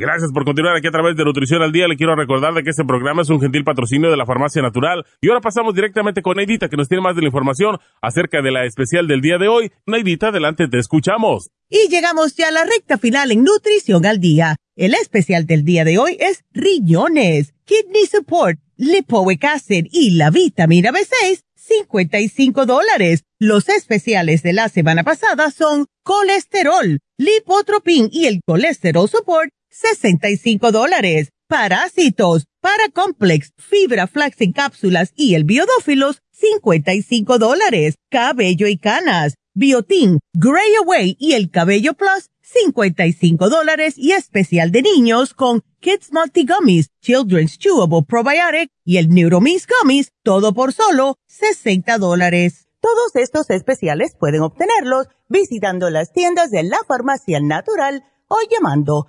Gracias por continuar aquí a través de Nutrición al Día. Le quiero recordar que este programa es un gentil patrocinio de la Farmacia Natural. Y ahora pasamos directamente con Neidita, que nos tiene más de la información acerca de la especial del día de hoy. Neidita, adelante, te escuchamos. Y llegamos ya a la recta final en Nutrición al Día. El especial del día de hoy es riñones, kidney support, lipoic acid y la vitamina B6, 55 dólares. Los especiales de la semana pasada son colesterol, lipotropin y el colesterol support, 65 dólares. Parásitos, Paracomplex, Fibra Flax en cápsulas y el Biodófilos, 55 dólares. Cabello y canas, biotín, Gray Away y el cabello plus, 55 dólares y especial de niños con Kids Multi Gummies, Children's Chewable Probiotic y el Neuromis Gummies, todo por solo 60 dólares. Todos estos especiales pueden obtenerlos visitando las tiendas de la farmacia natural o llamando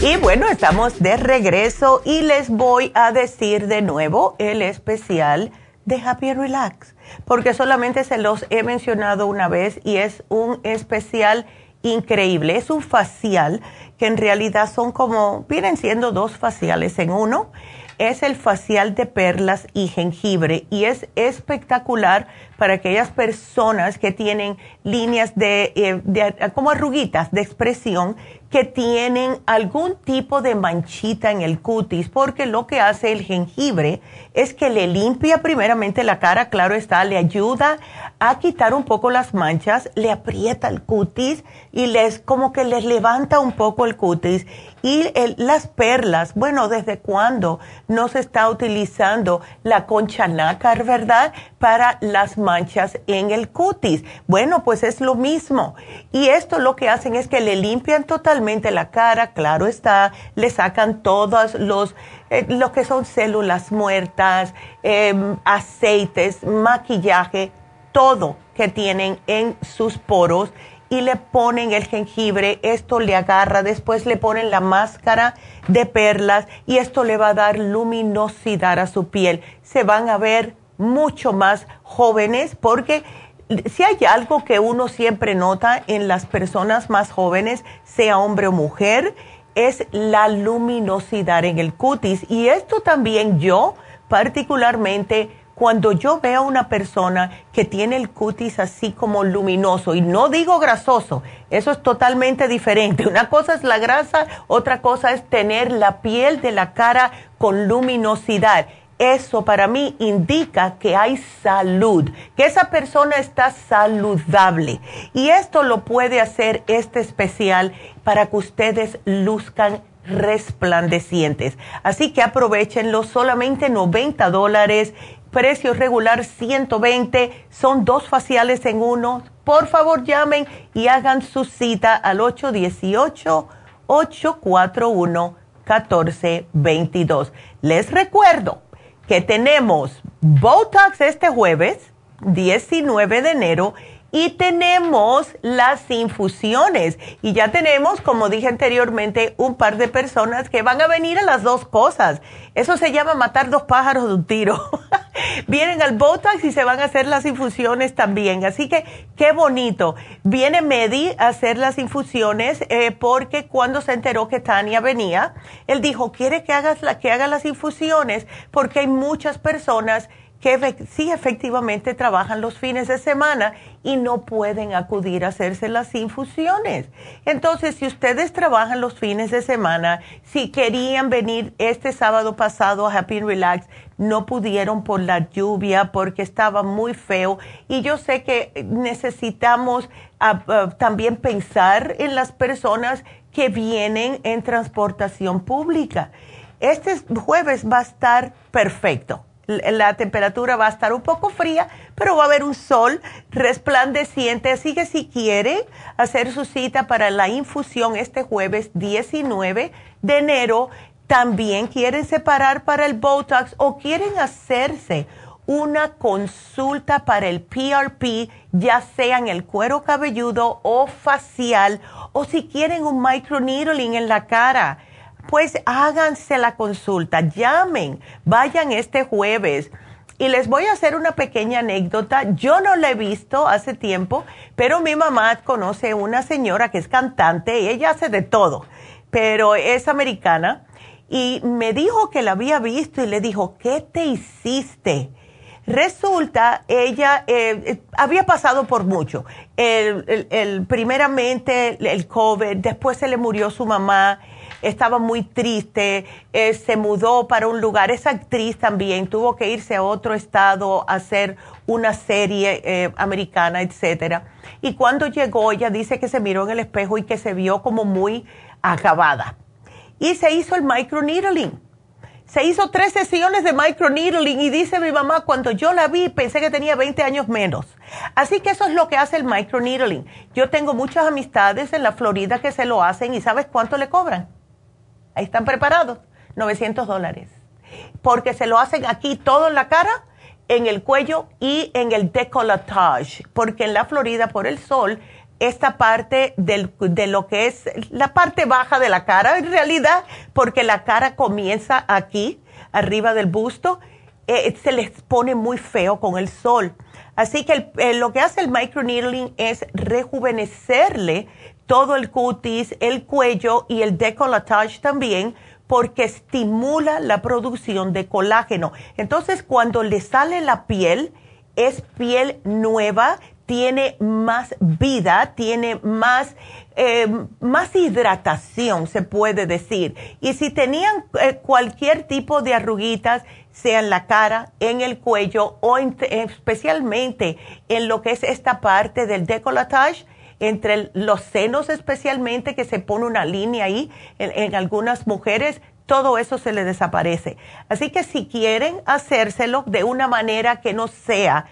Y bueno, estamos de regreso y les voy a decir de nuevo el especial de Happy Relax, porque solamente se los he mencionado una vez y es un especial increíble. Es un facial que en realidad son como, vienen siendo dos faciales en uno. Es el facial de perlas y jengibre y es espectacular para aquellas personas que tienen líneas de, eh, de como arruguitas de expresión que tienen algún tipo de manchita en el cutis, porque lo que hace el jengibre es que le limpia primeramente la cara, claro está, le ayuda a quitar un poco las manchas, le aprieta el cutis y les como que les levanta un poco el cutis. Y las perlas, bueno, ¿desde cuándo no se está utilizando la concha nácar, verdad? Para las manchas en el cutis. Bueno, pues es lo mismo. Y esto lo que hacen es que le limpian totalmente la cara, claro está, le sacan todos los, eh, lo que son células muertas, em, aceites, maquillaje, todo que tienen en sus poros y le ponen el jengibre, esto le agarra, después le ponen la máscara de perlas y esto le va a dar luminosidad a su piel. Se van a ver mucho más jóvenes porque si hay algo que uno siempre nota en las personas más jóvenes, sea hombre o mujer, es la luminosidad en el cutis. Y esto también yo particularmente cuando yo veo a una persona que tiene el cutis así como luminoso, y no digo grasoso, eso es totalmente diferente. *laughs* Una cosa es la grasa, otra cosa es tener la piel de la cara con luminosidad. Eso para mí indica que hay salud, que esa persona está saludable. Y esto lo puede hacer este especial para que ustedes luzcan resplandecientes. Así que aprovechenlo, solamente 90 dólares precio regular 120, son dos faciales en uno. Por favor, llamen y hagan su cita al 818-841-1422. Les recuerdo que tenemos Botox este jueves, 19 de enero, y tenemos las infusiones. Y ya tenemos, como dije anteriormente, un par de personas que van a venir a las dos cosas. Eso se llama matar dos pájaros de un tiro. *laughs* Vienen al Botox y se van a hacer las infusiones también. Así que qué bonito. Viene Medi a hacer las infusiones eh, porque cuando se enteró que Tania venía, él dijo, quiere que, hagas la, que haga las infusiones porque hay muchas personas que sí efectivamente trabajan los fines de semana y no pueden acudir a hacerse las infusiones. Entonces, si ustedes trabajan los fines de semana, si querían venir este sábado pasado a Happy Relax, no pudieron por la lluvia porque estaba muy feo y yo sé que necesitamos ah, ah, también pensar en las personas que vienen en transportación pública. Este jueves va a estar perfecto la temperatura va a estar un poco fría, pero va a haber un sol resplandeciente. Así que si quiere hacer su cita para la infusión este jueves 19 de enero, también quieren separar para el Botox o quieren hacerse una consulta para el PRP, ya sea en el cuero cabelludo o facial, o si quieren un microneedling en la cara pues háganse la consulta, llamen, vayan este jueves. Y les voy a hacer una pequeña anécdota. Yo no la he visto hace tiempo, pero mi mamá conoce una señora que es cantante y ella hace de todo, pero es americana. Y me dijo que la había visto y le dijo, ¿qué te hiciste? Resulta, ella eh, había pasado por mucho. El, primeramente el COVID, después se le murió su mamá, estaba muy triste, eh, se mudó para un lugar, esa actriz también tuvo que irse a otro estado a hacer una serie eh, americana, etcétera. Y cuando llegó, ella dice que se miró en el espejo y que se vio como muy acabada. Y se hizo el microneedling se hizo tres sesiones de microneedling y dice mi mamá, cuando yo la vi pensé que tenía 20 años menos. Así que eso es lo que hace el microneedling. Yo tengo muchas amistades en la Florida que se lo hacen y ¿sabes cuánto le cobran? Están preparados, 900 dólares. Porque se lo hacen aquí todo en la cara, en el cuello y en el decolletage. Porque en la Florida por el sol esta parte de lo que es la parte baja de la cara, en realidad, porque la cara comienza aquí, arriba del busto, eh, se les pone muy feo con el sol. Así que eh, lo que hace el microneedling es rejuvenecerle todo el cutis, el cuello y el decolletage también, porque estimula la producción de colágeno. Entonces, cuando le sale la piel, es piel nueva, tiene más vida, tiene más, eh, más hidratación, se puede decir. Y si tenían eh, cualquier tipo de arruguitas, sea en la cara, en el cuello o especialmente en lo que es esta parte del decolletage, entre los senos especialmente, que se pone una línea ahí, en algunas mujeres, todo eso se le desaparece. Así que si quieren hacérselo de una manera que no sea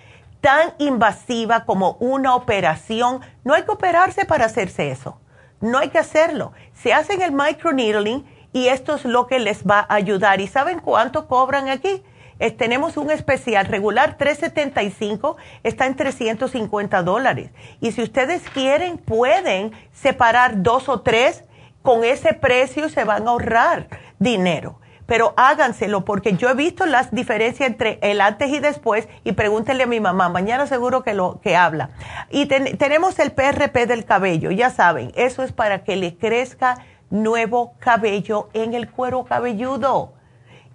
tan invasiva como una operación. No hay que operarse para hacerse eso. No hay que hacerlo. Se hacen el microneedling y esto es lo que les va a ayudar. ¿Y saben cuánto cobran aquí? Tenemos un especial regular 375, está en 350 dólares. Y si ustedes quieren, pueden separar dos o tres. Con ese precio se van a ahorrar dinero pero háganselo porque yo he visto las diferencias entre el antes y después y pregúntenle a mi mamá, mañana seguro que lo que habla. Y tenemos el PRP del cabello, ya saben, eso es para que le crezca nuevo cabello en el cuero cabelludo.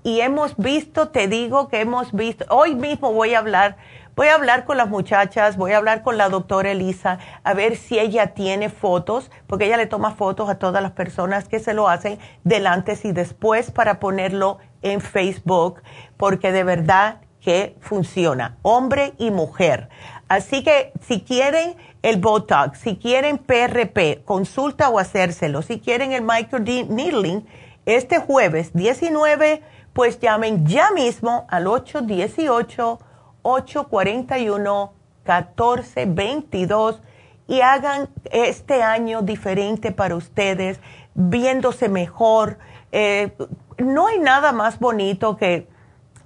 Y hemos visto, te digo que hemos visto, hoy mismo voy a hablar Voy a hablar con las muchachas, voy a hablar con la doctora Elisa, a ver si ella tiene fotos, porque ella le toma fotos a todas las personas que se lo hacen del antes y después para ponerlo en Facebook, porque de verdad que funciona, hombre y mujer. Así que si quieren el Botox, si quieren PRP, consulta o hacérselo. Si quieren el microneedling, este jueves 19, pues llamen ya mismo al 818 841-1422 y hagan este año diferente para ustedes, viéndose mejor. Eh, no hay nada más bonito que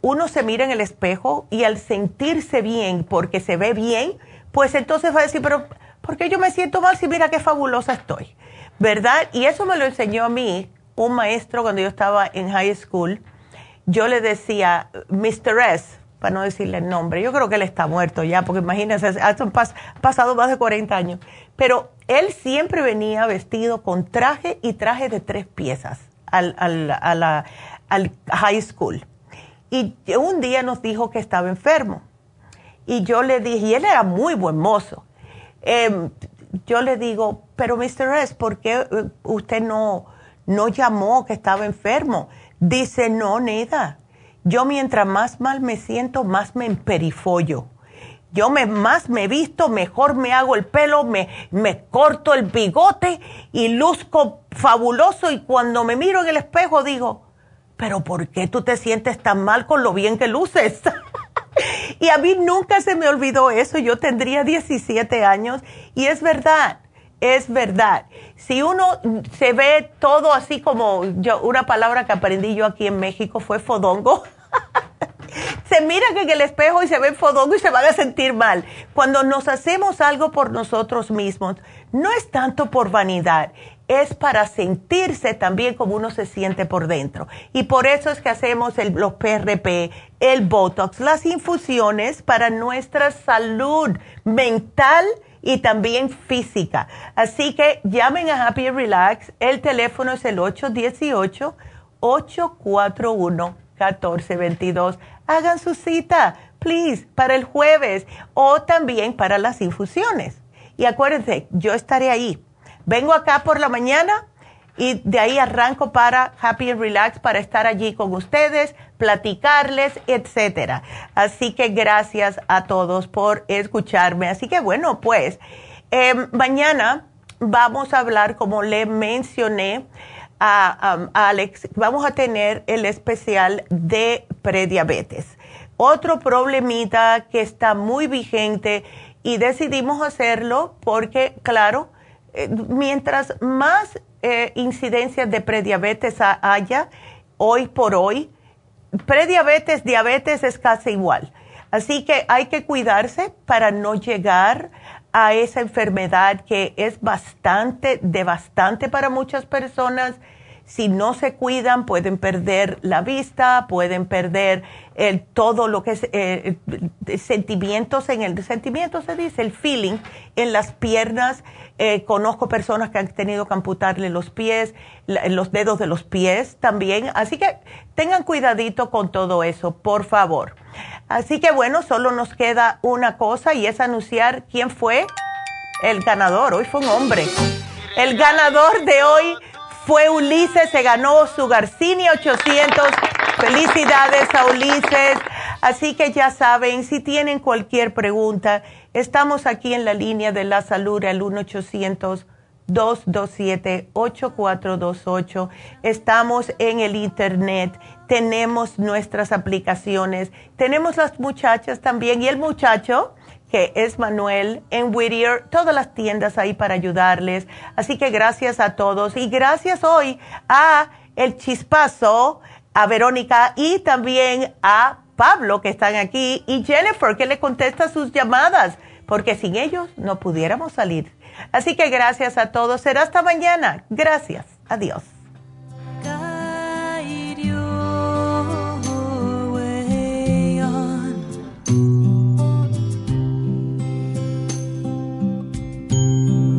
uno se mira en el espejo y al sentirse bien, porque se ve bien, pues entonces va a decir, pero ¿por qué yo me siento mal si mira qué fabulosa estoy? ¿Verdad? Y eso me lo enseñó a mí un maestro cuando yo estaba en high school. Yo le decía, Mr. S, para no decirle el nombre. Yo creo que él está muerto ya, porque imagínense, han pasado más de 40 años. Pero él siempre venía vestido con traje y traje de tres piezas al, al, high school. Y un día nos dijo que estaba enfermo. Y yo le dije, y él era muy buen mozo. Em, yo le digo, pero Mr. S, ¿por qué eh, usted no, no llamó que estaba enfermo? Dice, no, nada yo mientras más mal me siento, más me emperifollo. Yo me, más me visto, mejor me hago el pelo, me, me corto el bigote y luzco fabuloso y cuando me miro en el espejo digo, pero ¿por qué tú te sientes tan mal con lo bien que luces? *laughs* y a mí nunca se me olvidó eso, yo tendría 17 años y es verdad, es verdad. Si uno se ve todo así como yo, una palabra que aprendí yo aquí en México fue fodongo. *laughs* se miran en el espejo y se ven fodongo y se van a sentir mal. Cuando nos hacemos algo por nosotros mismos, no es tanto por vanidad, es para sentirse también como uno se siente por dentro. Y por eso es que hacemos el, los PRP, el Botox, las infusiones para nuestra salud mental y también física. Así que llamen a Happy Relax. El teléfono es el 818 841 1422. Hagan su cita please, para el jueves o también para las infusiones. Y acuérdense, yo estaré ahí. Vengo acá por la mañana y de ahí arranco para Happy and Relax para estar allí con ustedes, platicarles, etcétera. Así que gracias a todos por escucharme. Así que bueno, pues em, mañana vamos a hablar, como le mencioné a, Alex, vamos a tener el especial de prediabetes. Otro problemita que está muy vigente y decidimos hacerlo porque, claro, eh, mientras más eh, incidencias de prediabetes haya hoy por hoy, prediabetes, diabetes es casi igual. Así que hay que cuidarse para no llegar a esa enfermedad que es bastante devastante para muchas personas si no se cuidan pueden perder la vista, pueden perder el, todo lo que es eh, sentimientos en el sentimiento se dice, el feeling en las piernas. Eh, conozco personas que han tenido que amputarle los pies, los dedos de los pies también. Así que tengan cuidadito con todo eso, por favor. Así que bueno, solo nos queda una cosa y es anunciar quién fue el ganador. Hoy fue un hombre. El ganador de hoy fue Ulises, se ganó su Garcinia 800. Felicidades a Ulises. Así que ya saben, si tienen cualquier pregunta, estamos aquí en la línea de la salud al 1-800-227-8428. Estamos en el Internet, tenemos nuestras aplicaciones, tenemos las muchachas también y el muchacho que es Manuel en Whittier, todas las tiendas ahí para ayudarles. Así que gracias a todos y gracias hoy a El Chispazo, a Verónica y también a Pablo que están aquí y Jennifer que le contesta sus llamadas, porque sin ellos no pudiéramos salir. Así que gracias a todos. Será hasta mañana. Gracias. Adiós.